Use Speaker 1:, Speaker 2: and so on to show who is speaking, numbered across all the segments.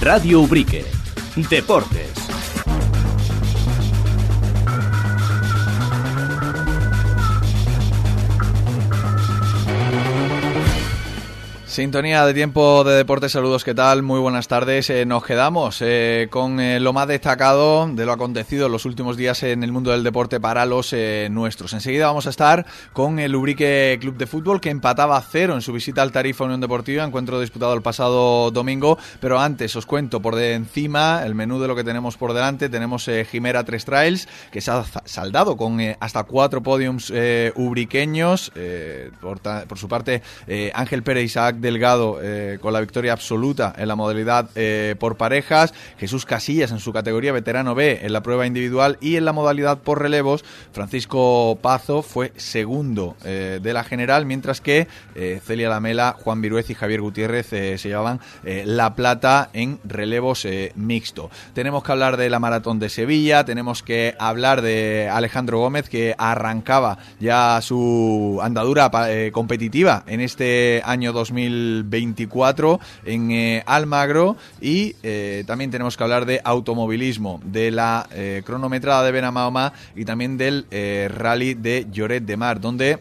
Speaker 1: Radio Ubrique. Deportes.
Speaker 2: Sintonía de tiempo de deportes, saludos, ¿qué tal? Muy buenas tardes. Eh, nos quedamos eh, con eh, lo más destacado de lo acontecido en los últimos días en el mundo del deporte para los nuestros. Enseguida vamos a estar con el Ubrique Club de Fútbol que empataba cero en su visita al Tarifa Unión Deportiva, encuentro disputado el pasado domingo. Pero antes os cuento por encima el menú de lo que tenemos por delante. Tenemos Jimera Tres Trails que se ha saldado con hasta cuatro podiums ubriqueños. Por, por, su parte, Ángel Pérez Isaac de Delgado eh, con la victoria absoluta en la modalidad eh, por parejas, Jesús Casillas en su categoría veterano B en la prueba individual y en la modalidad por relevos, Francisco Pazo fue segundo eh, de la general, mientras que Celia Lamela, Juan Viruez y Javier Gutiérrez se llevaban la plata en relevos mixto. Tenemos que hablar de la maratón de Sevilla, tenemos que hablar de Alejandro Gómez que arrancaba ya su andadura competitiva en este año 2000 24 en eh, Almagro y eh, también tenemos que hablar de automovilismo, de la eh, cronometrada de Benamahoma y también del rally de Lloret de Mar, donde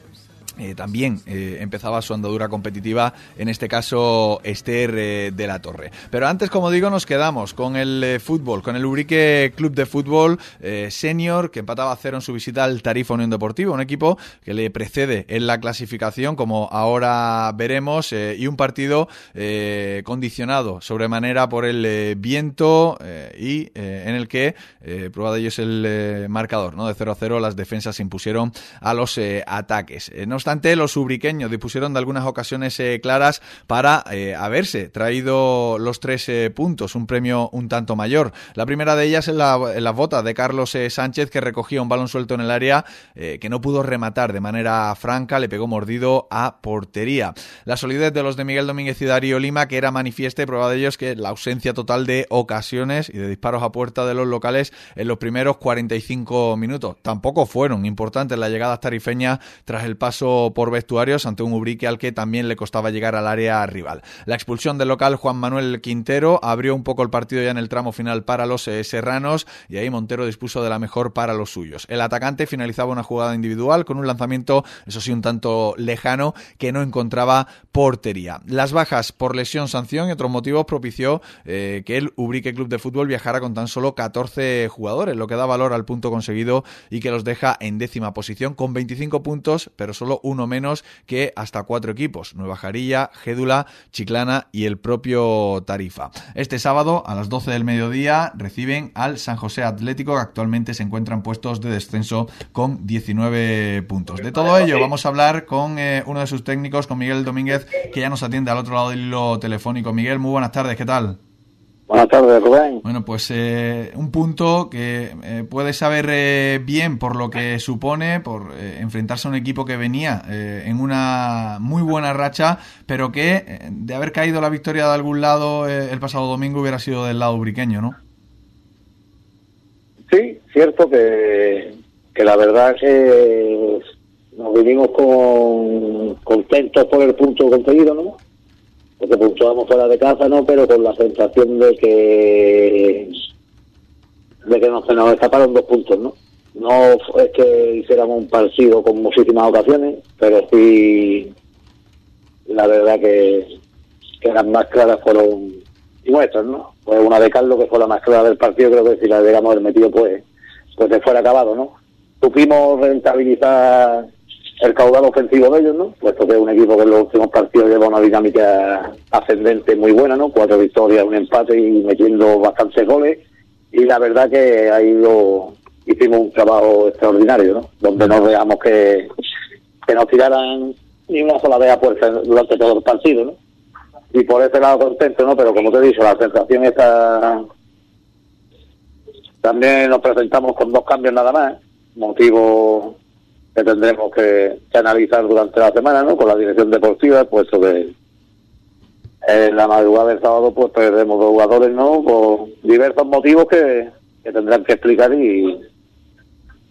Speaker 2: eh, también eh, empezaba su andadura competitiva, en este caso Esther eh, de la Torre. Pero antes, como digo, nos quedamos con el fútbol, con el Ubrique Club de Fútbol Senior, que empataba a cero en su visita al Tarifa Unión Deportiva, un equipo que le precede en la clasificación, como ahora veremos, y un partido condicionado sobremanera por el viento y en el que, prueba de ello es el marcador, ¿no? De 0 a 0, las defensas se impusieron a los ataques los ubriqueños dispusieron de algunas ocasiones eh, claras para eh, haberse traído los tres eh, puntos, un premio un tanto mayor. La primera de ellas en, la, las botas de Carlos Sánchez, que recogía un balón suelto en el área que no pudo rematar de manera franca, le pegó mordido a portería. La solidez de los de Miguel Domínguez y Darío Lima, que era manifiesta prueba de ello es que la ausencia total de ocasiones y de disparos a puerta de los locales en los primeros 45 minutos. Tampoco fueron importantes las llegadas tarifeñas tras el paso por vestuarios ante un Ubrique al que también le costaba llegar al área rival. La expulsión del local Juan Manuel Quintero abrió un poco el partido ya en el tramo final para los eh, serranos y ahí Montero dispuso de la mejor para los suyos. El atacante finalizaba una jugada individual con un lanzamiento, eso sí, un tanto lejano que no encontraba portería. Las bajas por lesión, sanción y otros motivos propició eh, que el Ubrique Club de Fútbol viajara con tan solo 14 jugadores, lo que da valor al punto conseguido y que los deja en décima posición con 25 puntos, pero solo uno menos que hasta cuatro equipos, Nueva Jarilla, Gédula, Chiclana y el propio Tarifa. Este sábado a las 12 del mediodía reciben al San José Atlético que actualmente se encuentran puestos de descenso con 19 puntos. De todo ello vamos a hablar con eh, uno de sus técnicos, con Miguel Domínguez, que ya nos atiende al otro lado del hilo telefónico. Miguel, muy buenas tardes, ¿qué tal?
Speaker 3: Buenas tardes, Rubén.
Speaker 2: Bueno, pues eh, un punto que eh, puede saber eh, bien por lo que supone, por enfrentarse a un equipo que venía en una muy buena racha, pero que de haber caído la victoria de algún lado el pasado domingo hubiera sido del lado ubriqueño, ¿no?
Speaker 3: Sí, cierto que, que la verdad que nos vinimos con, contentos por el punto conseguido, ¿no? Porque puntuamos fuera de casa, ¿no? Pero con la sensación de que de que nos, nos escaparon dos puntos, ¿no? No es que hiciéramos un partido con muchísimas ocasiones, pero sí la verdad que, que las más claras fueron nuestras, ¿no? Pues una de Carlos que fue la más clara del partido, creo que si la hubiéramos metido pues pues se fuera acabado, ¿no? Supimos rentabilizar el caudal ofensivo de ellos, ¿no? Puesto que es un equipo que en los últimos partidos lleva una dinámica ascendente muy buena, ¿no? Cuatro victorias, un empate y metiendo bastantes goles. Y la verdad que ha ido, hicimos un trabajo extraordinario, ¿no? Donde no veamos que, que nos tiraran ni una sola vez a puerta durante todo el partido, ¿no? Y por ese lado contento, ¿no? Pero como te he dicho, la sensación está... También nos presentamos con dos cambios nada más, motivo que tendremos que, analizar durante la semana, ¿no? Con la dirección deportiva, puesto que en la madrugada del sábado pues perdemos dos jugadores, ¿no? Por diversos motivos que, tendrán que explicar y,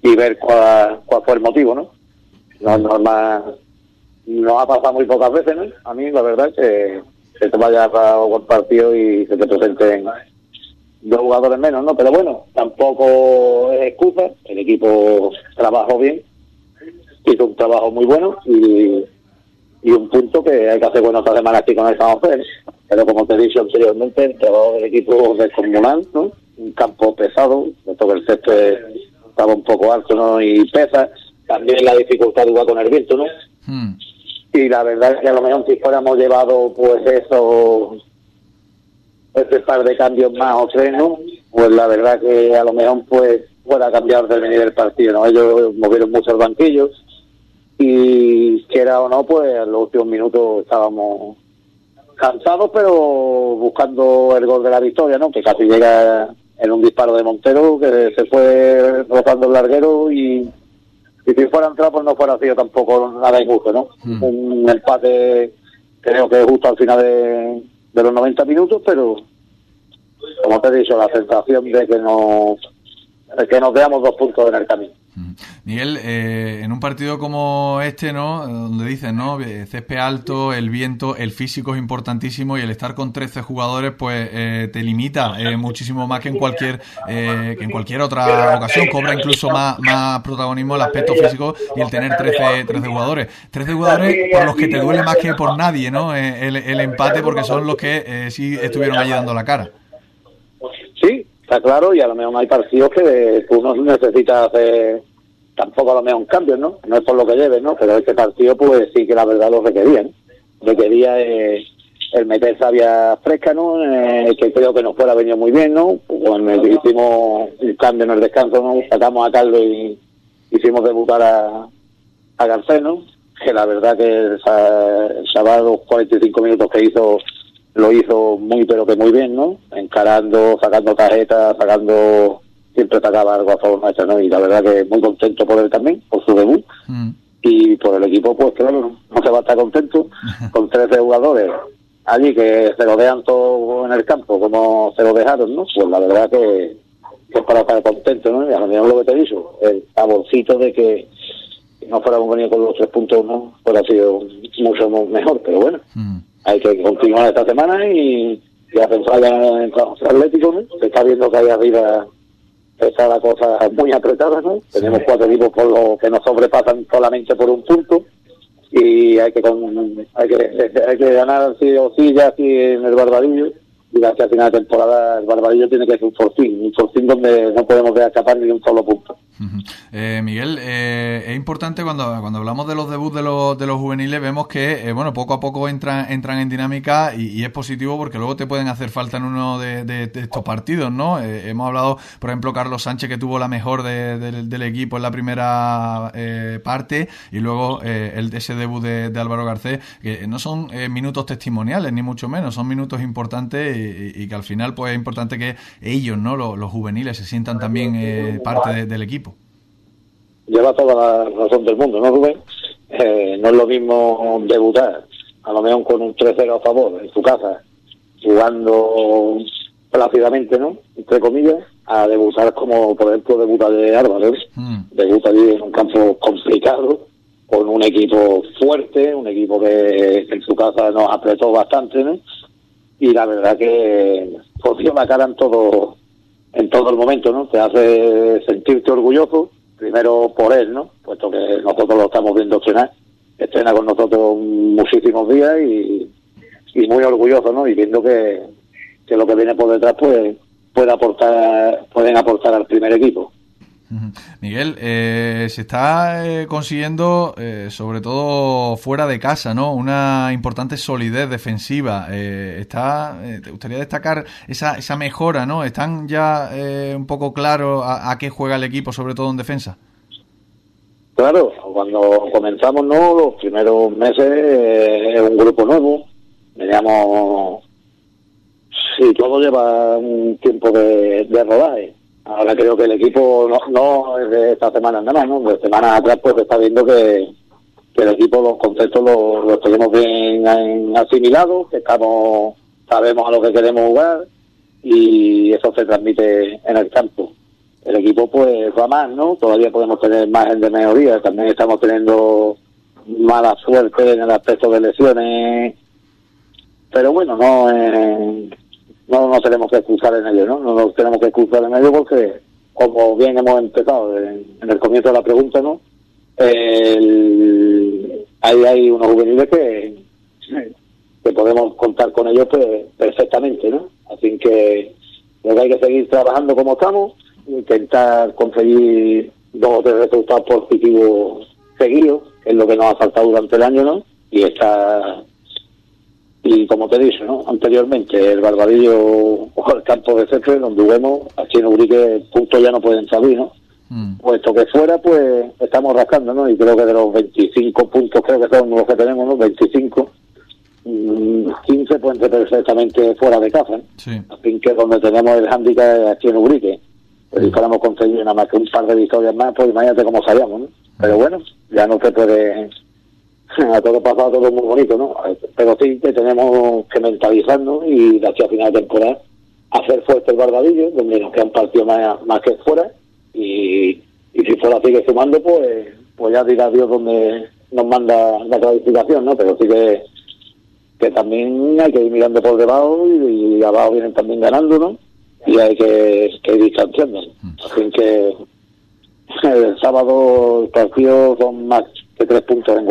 Speaker 3: y ver cuál, cuál fue el motivo, ¿no? No normal, nos ha pasado muy pocas veces, ¿no? A mí la verdad que, que te vayas a un partido y se te presenten dos jugadores menos, ¿no? Pero bueno, tampoco es excusa, el equipo trabajó bien, hizo un trabajo muy bueno y, y un punto que hay que hacer bueno esta semana aquí con el San José. Pero como te he dicho anteriormente, el trabajo del equipo descomunal, ¿no? Un campo pesado, todo el césped estaba un poco alto, ¿no? Y pesa. También la dificultad de jugar con el viento, ¿no?
Speaker 2: Hmm.
Speaker 3: Y la verdad es que a lo mejor si fuéramos llevado, pues eso, ese par de cambios más o tres, ¿no? Pues la verdad que a lo mejor, pues, fuera cambiar del venir del partido, ¿no? Ellos movieron muchos banquillos y, quiera o no, pues en los últimos minutos estábamos cansados, pero buscando el gol de la victoria, ¿no? Que casi llega en un disparo de Montero, que se fue rozando el larguero y, y si fuera entrado, pues no fuera sido tampoco nada injusto, ¿no?
Speaker 2: Mm.
Speaker 3: Un empate, creo que justo al final de, de los 90 minutos, pero como te he dicho, la sensación de que no de que nos veamos dos puntos en el camino.
Speaker 2: Miguel, eh, en un partido como este, ¿no? Donde dicen, ¿no? Eh, Césped alto, el viento, el físico es importantísimo y el estar con 13 jugadores, pues eh, te limita eh, muchísimo más que en cualquier eh, que en cualquier otra ocasión. Cobra incluso más, más protagonismo el aspecto físico y el tener 13, 13 jugadores. 13 jugadores por los que te duele más que por nadie, ¿no? Eh, el, el empate porque son los que eh, sí estuvieron allí dando la cara.
Speaker 3: Sí, está claro, y a lo mejor hay partidos que tú no necesitas hacer tampoco a lo mejor un cambio, ¿no? No es por lo que lleves, ¿no? Pero este partido, pues sí que la verdad lo requería, ¿no? Requería eh, el meter sabia fresca, ¿no? Eh, que creo que nos fuera venido muy bien, ¿no? Cuando hicimos un cambio en el descanso, ¿no? Sacamos a Carlos y hicimos debutar a, a Garcés, ¿no? Que la verdad que el, los 45 minutos que hizo, lo hizo muy, pero que muy bien, ¿no? Encarando, sacando tarjetas, sacando, siempre sacaba algo a favor nuestra, ¿no? Y la verdad que muy contento por él también, por su debut.
Speaker 2: Mm.
Speaker 3: Y por el equipo, pues claro, no se va a estar contento con 13 jugadores allí que se lo dejan todo en el campo, como se lo dejaron, ¿no? Pues la verdad que, que es para estar contento, ¿no? Y a lo mejor lo que te he dicho, el saborcito de que no fuéramos venido con los tres puntos, ¿no? Pues ha sido mucho mejor, pero bueno,
Speaker 2: Mm.
Speaker 3: Hay que continuar esta semana y, y a pensar ya en el Atlético, ¿no? Se está viendo que ahí arriba está la cosa muy apretada, ¿no? Tenemos cuatro equipos por lo que nos sobrepasan solamente por un punto y hay que con- hay que hay que ganar sí o sí ya aquí en el Barbadillo y final de temporada el Barbadillo tiene que ser un fortín, un fortín donde no podemos dejar escapar ni un solo punto.
Speaker 2: Eh, Miguel, eh, es importante cuando, cuando hablamos de los debuts de los, de los juveniles, vemos que eh, bueno poco a poco entran, entran en dinámica y, es positivo porque luego te pueden hacer falta en uno de, estos partidos, ¿no? Eh, hemos hablado, por ejemplo, Carlos Sánchez que tuvo la mejor de- del- equipo en la primera eh, parte y luego el, ese debut de, Álvaro Garcés, que no son minutos testimoniales ni mucho menos, son minutos importantes y, y que al final pues es importante que ellos, ¿no? Los, los juveniles se sientan también eh, parte de- del equipo.
Speaker 3: lleva toda la razón del mundo, ¿no, Rubén? Eh, no es lo mismo debutar, a lo mejor con un 3-0 a favor en tu casa, jugando plácidamente, ¿no? Entre comillas, a debutar como, por ejemplo, debuta de Álvaro. ¿eh?
Speaker 2: Mm.
Speaker 3: Debuta allí en un campo complicado, con un equipo fuerte, un equipo que en su casa nos apretó bastante, ¿no? Y la verdad que la cara en todo, en todo el momento, ¿no? Te hace sentirte orgulloso, primero por él, ¿no? Puesto que nosotros lo estamos viendo entrenar, estrena con nosotros muchísimos días y, y muy orgulloso, ¿no? Y viendo que, que lo que viene por detrás, pues, puede aportar, pueden aportar al primer equipo.
Speaker 2: Miguel, eh, se está eh, consiguiendo, eh, sobre todo fuera de casa, ¿no? Una importante solidez defensiva. Eh, está, eh, ¿Te gustaría destacar esa, esa mejora, ¿no? ¿Están ya eh, un poco claros a, a qué juega el equipo, sobre todo en defensa?
Speaker 3: Claro, cuando comenzamos, ¿no? Los primeros meses es un grupo nuevo. Veníamos. Sí, todo lleva un tiempo de, de rodaje. Ahora creo que el equipo no, no es de esta semana nada más, ¿no? De semanas atrás, pues está viendo que, el equipo, los conceptos los, tenemos bien en- asimilados, que estamos, sabemos a lo que queremos jugar y eso se transmite en el campo el equipo pues va más, ¿no? Todavía podemos tener margen de mejoría. También estamos teniendo mala suerte en el aspecto de lesiones pero bueno, no, eh, no nos tenemos que excusar en ello, ¿no? No nos tenemos que excusar en ello porque, como bien hemos empezado en, el comienzo de la pregunta, ¿no? El, ahí hay unos juveniles que, que podemos contar con ellos pues, perfectamente, ¿no? Así que hay que seguir trabajando como estamos, intentar conseguir dos o tres resultados positivos seguidos, que es lo que nos ha faltado durante el año, ¿no? Y está y como te dije ¿no? anteriormente, el Barbadillo o el campo de Cefe, donde vemos, aquí en Urique puntos ya no pueden salir, ¿no? Mm. Puesto que fuera, pues estamos rascando, ¿no? Y creo que de los 25 puntos, creo que son los que tenemos, ¿no? 25, 15 mm, pueden ser perfectamente fuera de casa. Sí. Así que donde tenemos el hándicap aquí en Urique. Pues si fuéramos conseguido nada más que un par de victorias más, pues imagínate cómo salíamos, ¿no? Pero bueno, ya no se puede a todo pasado todo muy bonito, ¿no? Pero sí que tenemos que mentalizarnos y de aquí a final de temporada hacer fuerte el Barbadillo, donde nos quedan partidos más, más que fuera y, y si fuera sigue sumando, pues pues ya dirá Dios donde nos manda la clasificación, ¿no? Pero sí que, que también hay que ir mirando por debajo y, abajo vienen también ganando, ¿no? Y hay que, que ir distanciando. Así que el sábado el partido son más que tres puntos en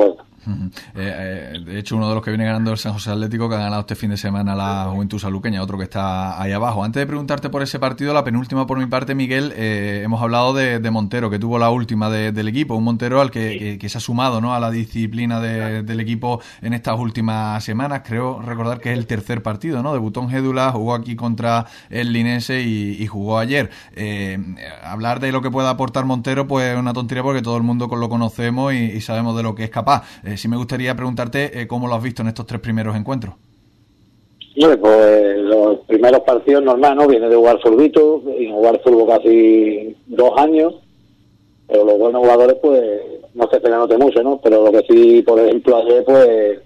Speaker 2: Eh, eh, de hecho, uno de los que viene ganando el San José Atlético, que ha ganado este fin de semana la Juventud Saluqueña, otro que está ahí abajo. Antes de preguntarte por ese partido, la penúltima por mi parte, Miguel, eh, hemos hablado de, Montero, que tuvo la última del equipo. Un Montero al que, se ha sumado ¿no? a la disciplina del equipo en estas últimas semanas. Creo recordar que es el tercer partido, ¿no? Debutó en Gédula, jugó aquí contra el Linense y, jugó ayer. hablar de lo que pueda aportar Montero, pues es una tontería porque todo el mundo lo conocemos y, sabemos de lo que es capaz sí me gustaría preguntarte eh, cómo lo has visto en estos tres primeros encuentros.
Speaker 3: pues los primeros partidos normal, ¿no? Viene de jugar sorbito, y jugar fútbol casi dos años, pero los buenos jugadores, pues, no se note mucho, ¿no? Pero lo que sí, por ejemplo, ayer, pues,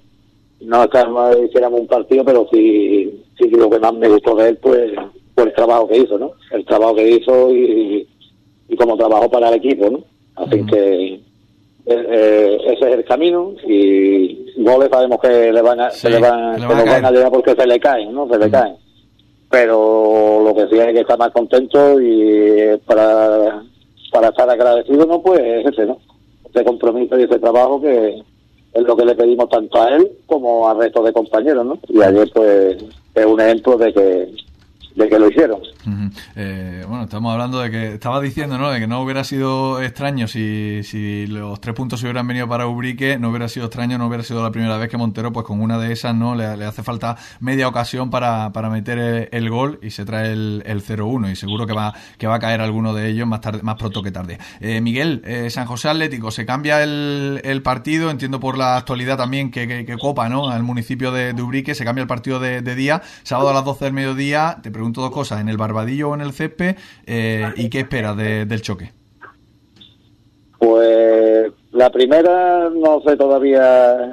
Speaker 3: no es que hiciéramos un partido, pero sí, sí lo que más me gustó de él, pues, fue el trabajo que hizo, ¿no? El trabajo que hizo y, y como trabajó para el equipo, ¿no? Así que eh, ese es el camino y goles sabemos que le van a, se le van, se van a llegar porque se le caen, ¿no? Se le caen. Pero lo que sí hay que estar más contento y para, para estar agradecido, ¿no? Pues es ese, ¿no? Ese compromiso y ese trabajo que es lo que le pedimos tanto a él como al resto de compañeros, ¿no? Y ayer, pues, es un ejemplo de que de que lo hicieron.
Speaker 2: Eh, bueno, estamos hablando de que estaba diciendo, ¿no? De que no hubiera sido extraño si, si los tres puntos hubieran venido para Ubrique, no hubiera sido extraño, no hubiera sido la primera vez que Montero, pues con una de esas, ¿no? Le, hace falta media ocasión para, para meter el, gol y se trae el, el 0-1 y seguro que va, que va a caer alguno de ellos más tarde, más pronto que tarde. Eh, Miguel, eh, San José Atlético, se cambia el, partido, entiendo por la actualidad también que, que, copa, ¿no? Al municipio de, Ubrique, se cambia el partido de, de día, sábado a las 12 del mediodía, te pregunto dos cosas, ¿en el Barbadillo o en el césped? Eh, ¿Y qué esperas del choque?
Speaker 3: Pues la primera no sé todavía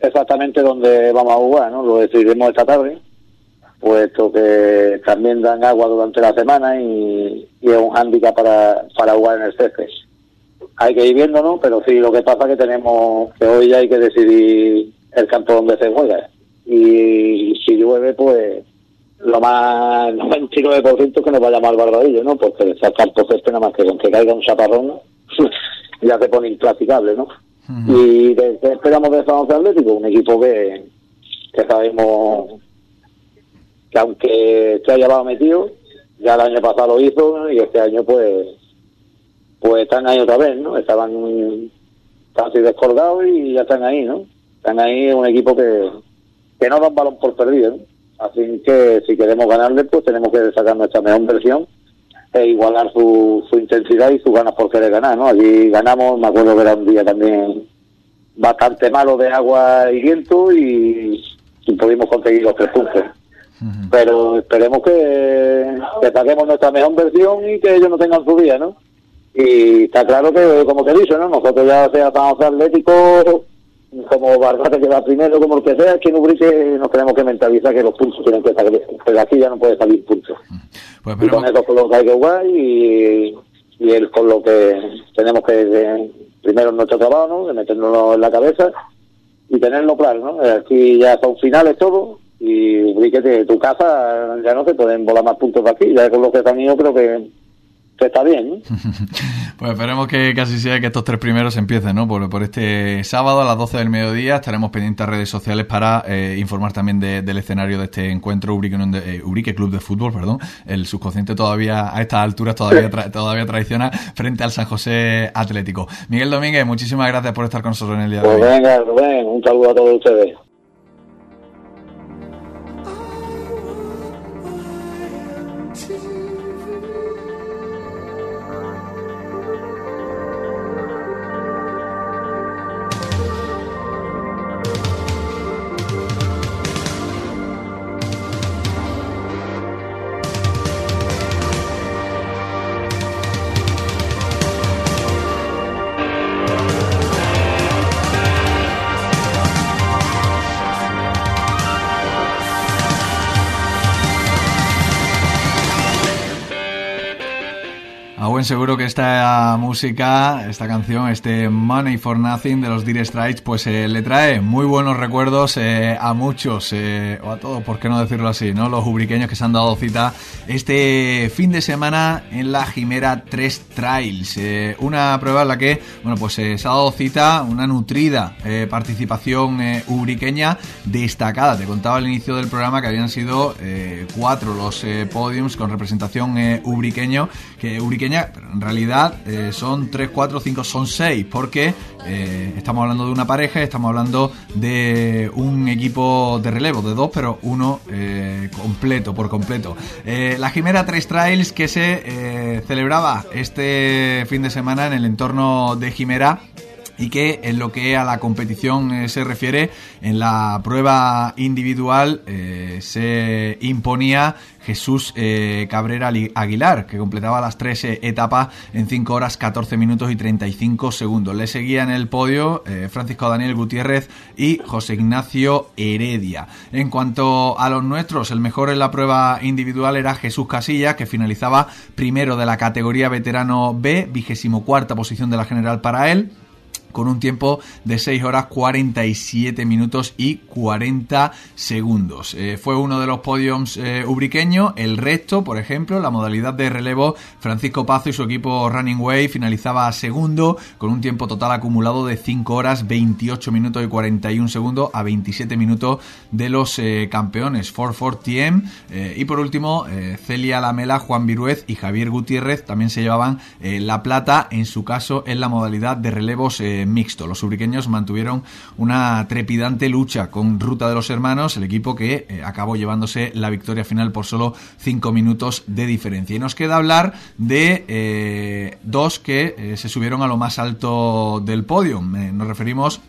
Speaker 3: exactamente dónde vamos a jugar, ¿no? Lo decidiremos esta tarde, puesto que también dan agua durante la semana y, es un hándicap para, para jugar en el césped. Hay que ir viendo, ¿no? Pero sí, lo que pasa es que tenemos que hoy ya hay que decidir el campo donde se juega. Y si llueve, pues lo más 99% que nos va a llamar Barbadillo, ¿no? Porque sacar por este nada más que con que caiga un chaparrón ya se pone implaticable, ¿no? Y de, esperamos de San José Atlético, un equipo que, que sabemos que aunque se haya llevado metido, ya el año pasado lo hizo y este año pues pues están ahí otra vez, ¿no? Estaban casi descolgados y ya están ahí, ¿no? Están ahí un equipo que, que no da un balón por perdido, ¿no? Así que si queremos ganarle, pues tenemos que sacar nuestra mejor versión e igualar su, su intensidad y sus ganas por querer ganar, ¿no? Allí ganamos, me acuerdo que era un día también bastante malo de agua y viento y, pudimos conseguir los tres puntos. Pero esperemos que, que saquemos nuestra mejor versión y que ellos no tengan su día, ¿no? Y está claro que, como te he dicho, ¿no? Nosotros ya sea tan atléticos como Barbate que va primero, como el que sea, que en Ubrique nos tenemos que mentalizar que los puntos tienen que salir, pero aquí ya no puede salir puntos. Pues y con eso con lo que hay que jugar y, y el, con lo que tenemos que, primero nuestro trabajo, ¿no? de meternos en la cabeza y tenerlo claro, ¿no? Aquí ya son finales todo y Ubrique tu casa ya no se pueden volar más puntos de aquí, ya con lo que están yo creo que está bien.
Speaker 2: pues esperemos que casi sea que estos tres primeros empiecen, ¿no? Por, por este sábado a las 12 del mediodía estaremos pendientes a redes sociales para eh, informar también del escenario de este encuentro Ubrique, eh, Club de Fútbol, perdón. El subconsciente todavía a estas alturas todavía todavía traiciona frente al San José Atlético. Miguel Domínguez, muchísimas gracias por estar con nosotros en el día de
Speaker 3: pues hoy. Venga, Rubén, un saludo a todos ustedes.
Speaker 2: Seguro que esta música, esta canción, este Money for Nothing de los Dire Straits, pues eh, le trae muy buenos recuerdos eh, a muchos, eh, o a todos, por qué no decirlo así, ¿no? Los ubriqueños que se han dado cita este fin de semana en la Jimera 3 Trails. una prueba en la que, bueno, pues se ha dado cita, una nutrida participación ubriqueña destacada. Te contaba al inicio del programa que habían sido cuatro los podiums con representación ubriqueño, que ubriqueña en realidad eh, son 3, 4, 5, son 6, porque eh, estamos hablando de una pareja, estamos hablando de un equipo de relevo, de dos, pero uno eh, completo, por completo. la Jimera 3 Trails que se celebraba este fin de semana en el entorno de Jimera y que en lo que a la competición eh, se refiere, en la prueba individual eh, se imponía Jesús eh, Cabrera Aguilar, que completaba las tres etapas en 5 horas 14 minutos y 35 segundos. Le seguía en el podio Francisco Daniel Gutiérrez y José Ignacio Heredia. En cuanto a los nuestros, el mejor en la prueba individual era Jesús Casillas, que finalizaba primero de la categoría veterano B, vigésimo cuarta posición de la general para él con un tiempo de 6 horas 47 minutos y 40 segundos. Eh, fue uno de los podiums eh, ubriqueños. El resto, por ejemplo, la modalidad de relevo, Francisco Pazo y su equipo Running Way finalizaba segundo con un tiempo total acumulado de 5 horas 28 minutos y 41 segundos a 27 minutos de los eh, campeones 440 TM. y por último, Celia Lamela, Juan Viruez y Javier Gutiérrez también se llevaban la plata, en su caso en la modalidad de relevos mixto. Los ubriqueños mantuvieron una trepidante lucha con Ruta de los Hermanos, el equipo que eh, acabó llevándose la victoria final por solo 5 minutos de diferencia. Y nos queda hablar de eh, dos que eh, se subieron a lo más alto del podio. nos referimos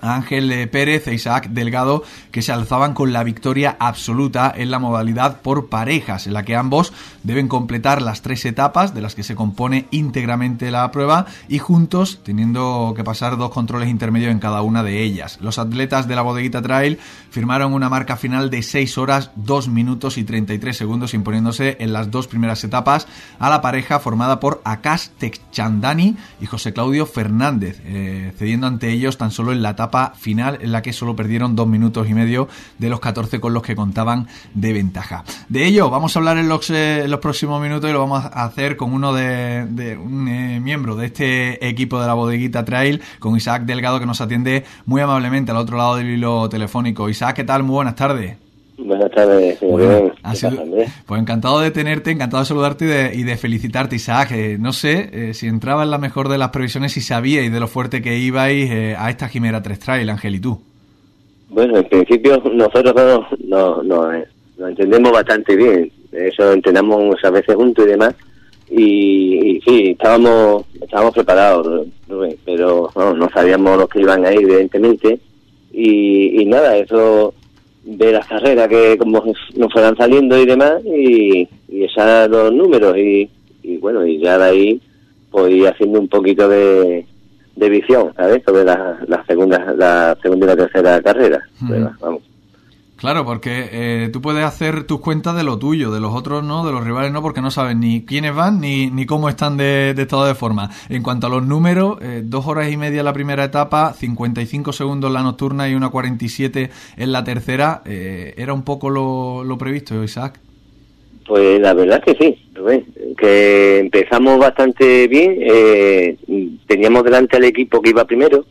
Speaker 2: Ángel Pérez e Isaac Delgado que se alzaban con la victoria absoluta en la modalidad por parejas, en la que ambos deben completar las tres etapas de las que se compone íntegramente la prueba y juntos teniendo que pasar dos controles intermedios en cada una de ellas. Los atletas de la bodeguita Trail firmaron una marca final de 6 horas, 2 minutos y 33 segundos imponiéndose en las dos primeras etapas a la pareja formada por Akash Techandani y José Claudio Fernández, eh, cediendo ante ellos tan solo en la etapa final en la que solo perdieron dos minutos y medio de los 14 con los que contaban de ventaja. De ello vamos a hablar en los, eh, próximos minutos y lo vamos a hacer con uno de, un eh, miembro de este equipo de la bodeguita Trail, con Isaac Delgado que nos atiende muy amablemente al otro lado del hilo telefónico. Isaac, ¿qué tal? Muy buenas tardes.
Speaker 3: Buenas tardes, señor.
Speaker 2: pues encantado de tenerte, encantado de saludarte y de, felicitarte, Isaac. Eh, no sé eh, si entraba en la mejor de las previsiones, si sabíais de lo fuerte que ibais eh, a esta Jimera 3 Trail, Ángel, y tú.
Speaker 3: Bueno, en principio nosotros no, no, entendemos bastante bien. Eso entrenamos a veces juntos y demás. Y, sí, estábamos, estábamos preparados, pero no, sabíamos los que iban a ir, evidentemente. y nada, eso de las carreras que como nos fueran saliendo y demás y, y esos los números. Y, y, bueno y ya de ahí pues ir haciendo un poquito de, de visión ¿sabes? sobre la, la segunda la segunda y la tercera carrera. Vamos
Speaker 2: Claro, porque eh, tú puedes hacer tus cuentas de lo tuyo, de los otros no, de los rivales no, porque no sabes ni quiénes van ni, ni cómo están de, estado de forma. En cuanto a los números, eh, dos horas y media la primera etapa, 55 segundos la nocturna y una 47 en la tercera. Eh, ¿Era un poco lo, lo previsto, Isaac?
Speaker 4: Pues la verdad que sí, que empezamos bastante bien. teníamos delante al equipo que iba primero,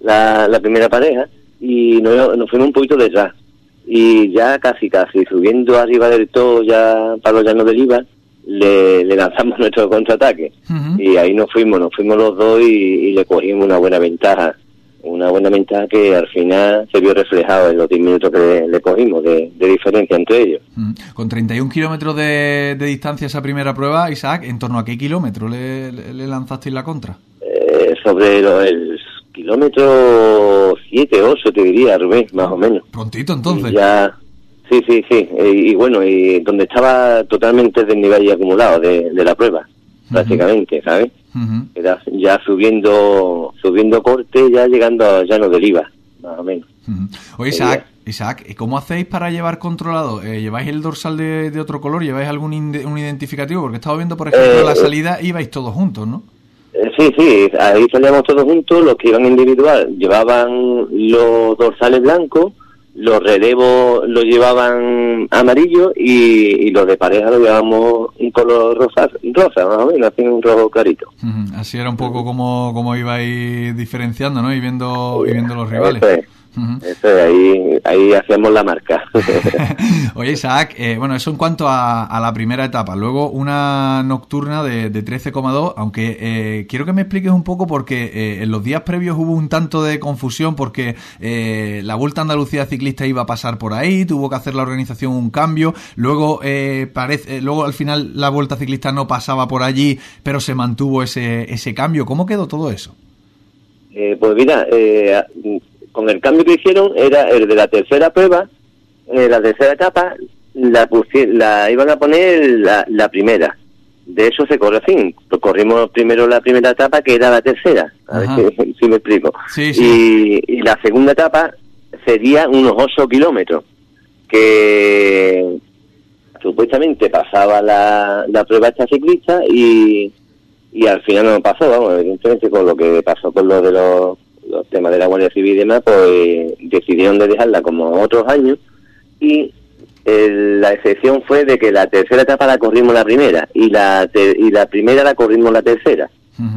Speaker 4: la, la primera pareja, y nos, nos fuimos un poquito detrás y ya casi casi subiendo arriba del todo ya para los llanos del IVA le, lanzamos nuestro contraataque y ahí nos fuimos, nos fuimos los dos y, le cogimos una buena ventaja, una buena ventaja que al final se vio reflejado en los 10 minutos que le, cogimos de, diferencia entre ellos.
Speaker 2: Con 31 kilómetros de, distancia esa primera prueba, Isaac, ¿en torno a qué kilómetro le, le, lanzasteis la contra?
Speaker 4: Eh, sobre el kilómetro 7, 8 te diría, Rubén, más o menos.
Speaker 2: Prontito entonces.
Speaker 4: ya, sí, sí, sí. Y, bueno, y donde estaba totalmente nivel y acumulado de, la prueba, prácticamente, ¿sabes? Era ya subiendo subiendo corte, ya llegando a llano del IVA, más o menos.
Speaker 2: Oye, Isaac, Isaac, ¿cómo hacéis para llevar controlado? Eh, ¿Lleváis el dorsal de, otro color? ¿Lleváis algún un identificativo? Porque estaba viendo, por ejemplo, la eh, salida, ibais todos juntos, ¿no?
Speaker 4: Eh, sí, sí, ahí salíamos todos juntos, los que iban individual llevaban los dorsales blancos, los relevos los llevaban amarillo y, los de pareja lo llevábamos un color rosa, rosa más o menos, así un rojo clarito.
Speaker 2: Así era un poco como, como ibais diferenciando, ¿no? Y viendo, y viendo los rivales.
Speaker 4: Eso, ahí, ahí hacemos la marca.
Speaker 2: Oye, Isaac, eh, bueno, eso en cuanto a, la primera etapa. Luego una nocturna de, de 13,2, aunque eh, quiero que me expliques un poco porque eh, en los días previos hubo un tanto de confusión porque la Vuelta a Andalucía Ciclista iba a pasar por ahí, tuvo que hacer la organización un cambio, luego, parece, luego al final la Vuelta Ciclista no pasaba por allí, pero se mantuvo ese, ese cambio. ¿Cómo quedó todo eso?
Speaker 4: pues mira, con el cambio que hicieron era el de la tercera prueba, eh, la tercera etapa, la, la iban a poner la, primera. De eso se corre así. Corrimos primero la primera etapa, que era la tercera. A ver si, me explico. Y, la segunda etapa sería unos 8 kilómetros, que supuestamente pasaba la, la prueba esta ciclista y, y al final no pasó, vamos, evidentemente con lo que pasó con lo de los los temas de la Guardia Civil y demás, pues decidieron de dejarla como otros años y la excepción fue de que la tercera etapa la corrimos la primera y la y la primera la corrimos la tercera,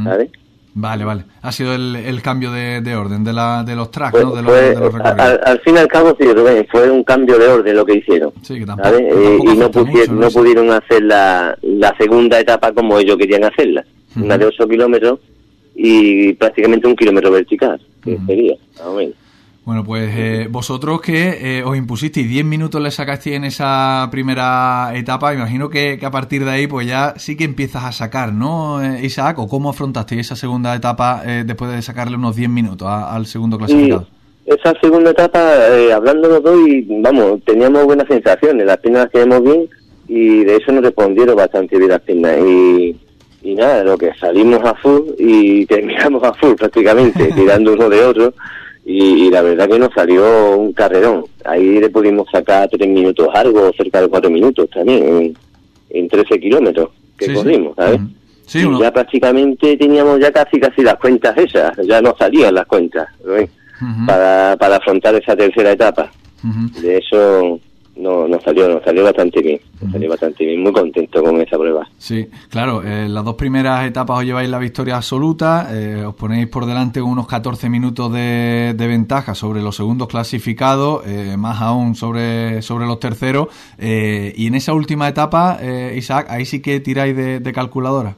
Speaker 4: ¿sabes?
Speaker 2: Vale, vale. Ha sido el, cambio de, orden de, la, de los tracks, ¿no? De los,
Speaker 4: al, fin y al cabo, sí, fue un cambio de orden lo que hicieron. Sí, que tampoco, eh, y no, pudieron, no pudieron hacer la, la segunda etapa como ellos querían hacerla. Una de 8 kilómetros y prácticamente un kilómetro vertical, que sería,
Speaker 2: Bueno, pues eh, vosotros que eh, os impusisteis 10 minutos le sacasteis en esa primera etapa, imagino que, a partir de ahí pues ya sí que empiezas a sacar, ¿no, eh, Isaac? ¿O cómo afrontasteis esa segunda etapa después de sacarle unos 10 minutos al segundo clasificado?
Speaker 4: esa segunda etapa, hablando los dos, y vamos, teníamos buenas sensaciones, las piernas las quedamos bien y de eso nos respondieron bastante bien las piernas. Y y nada, lo que salimos a full y terminamos a full prácticamente, tirando uno de otro, y, la verdad que nos salió un carrerón. Ahí le pudimos sacar tres minutos algo, cerca de cuatro minutos también, en, 13 kilómetros que corrimos, ¿sabes? y ya prácticamente teníamos ya casi casi las cuentas esas, ya no salían las cuentas, para, para afrontar esa tercera etapa. De eso no, nos salió, nos salió bastante bien, nos salió bastante bien, muy contento con esa prueba.
Speaker 2: Sí, claro, eh, las dos primeras etapas os lleváis la victoria absoluta, eh, os ponéis por delante unos 14 minutos de, ventaja sobre los segundos clasificados, eh, más aún sobre, sobre los terceros, y en esa última etapa, Isaac, ahí sí que tiráis de, calculadora.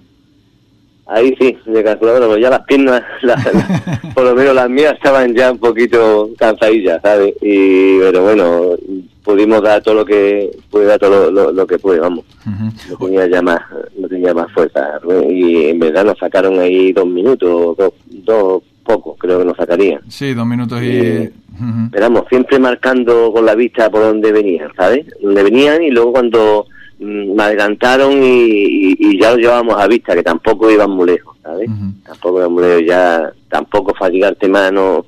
Speaker 4: Ahí sí, de calculadora, pero ya las piernas, por lo menos las mías estaban ya un poquito cansadillas, ¿sabes? Y, pero bueno, pudimos dar todo lo que pude dar todo lo, que pude vamos. No tenía ya más no tenía más fuerza. Y en verdad nos sacaron ahí dos minutos dos, dos pocos creo que nos sacarían.
Speaker 2: Sí dos minutos y,
Speaker 4: esperamos siempre marcando con la vista por donde venían sabes donde venían y luego cuando mm, me adelantaron y, ya lo llevábamos a vista que tampoco iban muy lejos sabes tampoco iban muy lejos ya tampoco fatigarte mano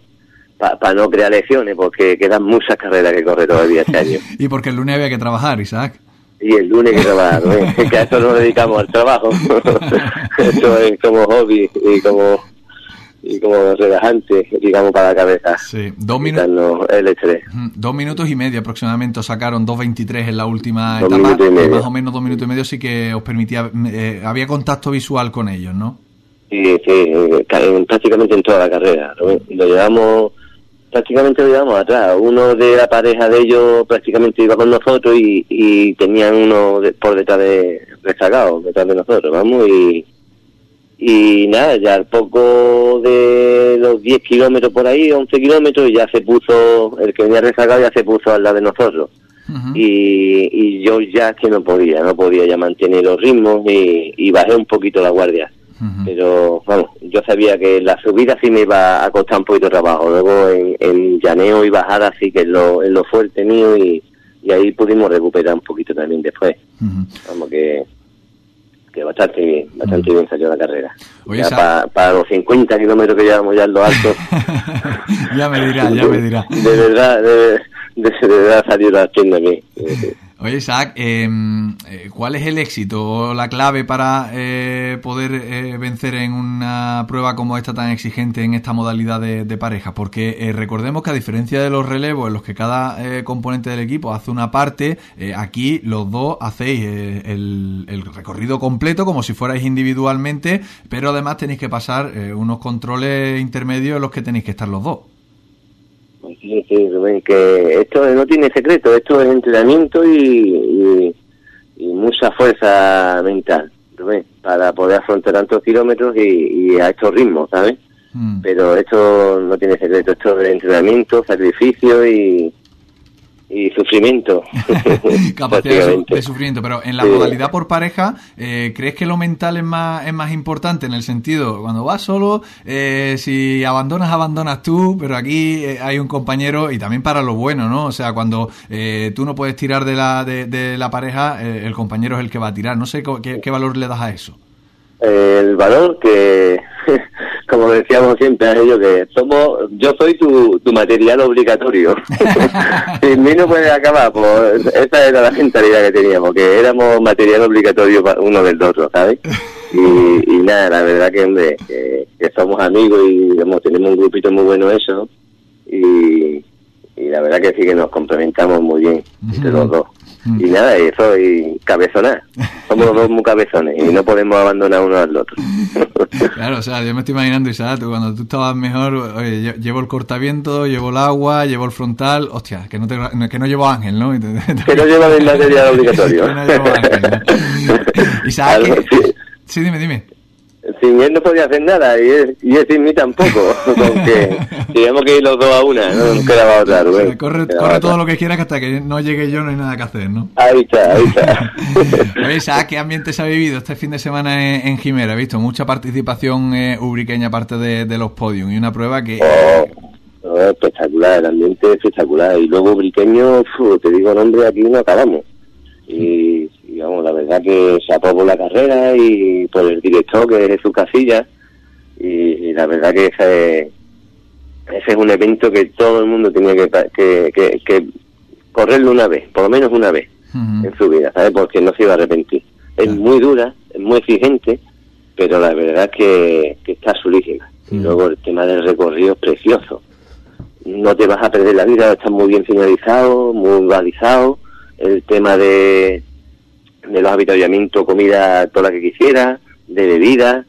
Speaker 4: para no crear lesiones, porque quedan muchas carreras que correr todavía este año.
Speaker 2: y porque el lunes había que trabajar, Isaac.
Speaker 4: Y el lunes que trabajar, ¿no? que a eso nos dedicamos al trabajo. eso es como hobby y como y como relajante, digamos, para la cabeza.
Speaker 2: Sí, dos minutos.
Speaker 4: El estrés.
Speaker 2: Dos minutos y medio aproximadamente sacaron 2.23 en la última dos etapa. Y medio. Más o menos dos minutos y medio sí que os permitía, eh, había contacto visual con ellos, ¿no?
Speaker 4: Sí, sí, prácticamente en toda la carrera. Lo llevamos, prácticamente lo llevamos atrás. Uno de la pareja de ellos prácticamente iba con nosotros y, y tenían uno por detrás de, rezagado, detrás de nosotros, vamos, y y nada, ya al poco de los 10 kilómetros por ahí, 11 kilómetros, ya se puso, el que venía rezagado ya se puso al lado de nosotros. y, y, yo ya que no podía, no podía ya mantener los ritmos y, bajé un poquito la guardia. Pero bueno, yo sabía que la subida sí me iba a costar un poquito de trabajo. Luego en, llaneo y bajada sí que es lo, es lo fuerte mío y, y ahí pudimos recuperar un poquito también después. Vamos que que bastante bien, bastante bien salió la carrera. para, los 50 kilómetros que llevamos ya en lo alto.
Speaker 2: ya me dirá, ya me dirá.
Speaker 4: De verdad, de, de, verdad salió la tienda a mí.
Speaker 2: Oye, Isaac, em, eh, ¿cuál es el éxito o la clave para eh, poder eh, vencer en una prueba como esta tan exigente en esta modalidad de, pareja? Porque recordemos que a diferencia de los relevos en los que cada componente del equipo hace una parte, aquí los dos hacéis el, recorrido completo como si fuerais individualmente, pero además tenéis que pasar unos controles intermedios en los que tenéis que estar los dos.
Speaker 4: Sí, sí, Rubén, que esto no tiene secreto, esto es entrenamiento y, y, mucha fuerza mental, Rubén, para poder afrontar tantos kilómetros y, a estos ritmos, ¿sabes? Mm. Pero esto no tiene secreto, esto es entrenamiento, sacrificio y, y sufrimiento.
Speaker 2: Capacidad de, sufrimiento, pero en la modalidad por pareja, eh, ¿crees que lo mental es más, es más importante en el sentido, cuando vas solo, eh, si abandonas, abandonas tú, pero aquí eh, hay un compañero y también para lo bueno, ¿no? O sea, cuando tú no puedes tirar de la, de, la pareja, el compañero es el que va a tirar. No sé qué, qué valor le das a eso.
Speaker 4: El valor que como decíamos siempre ellos, que somos, yo soy tu, tu material obligatorio. Sin mí no puede acabar, pues esa era la mentalidad que teníamos, que éramos material obligatorio uno del otro, ¿sabes? Y, y nada, la verdad que, hombre, que, somos amigos y digamos, tenemos un grupito muy bueno eso, y, y la verdad que sí que nos complementamos muy bien entre los dos. Y nada, y eso, y cabezonar. Somos dos muy cabezones y no podemos abandonar uno al otro.
Speaker 2: claro, o sea, yo me estoy imaginando, Isaac, cuando tú estabas mejor, oye, llevo el cortaviento, llevo el agua, llevo el frontal, hostia, que no, te, que no llevo ángel, ¿no?
Speaker 4: que no llevo el material obligatorio. que no llevo ángel,
Speaker 2: Isaac, sí, dime, dime
Speaker 4: sin él no podía hacer nada y él, y sin mí tampoco. Porque digamos que ir los dos a una, no quedaba otra.
Speaker 2: corre, todo lo que quieras que hasta que no llegue yo no hay nada que hacer, ¿no?
Speaker 4: Ahí está, ahí está.
Speaker 2: Oye, ¿qué ambiente se ha vivido este fin de semana en, Jimera? He visto mucha participación eh, ubriqueña aparte de, los podios y una prueba que...
Speaker 4: Oh, espectacular, el ambiente espectacular. Y luego ubriqueño, te digo nombre, aquí no acabamos. Y la verdad que se aprobó la carrera y por el director que es su casilla y, la verdad que ese, ese, es un evento que todo el mundo tenía que, que, que, correrlo una vez, por lo menos una vez en su vida, ¿sabes? Porque no se iba a arrepentir. Es muy dura, es muy exigente, pero la verdad que, que está sulísima. Y luego el tema del recorrido es precioso. No te vas a perder la vida, está muy bien finalizado, muy balizado. El tema de, de los habituallamientos, comida toda la que quisiera, de bebida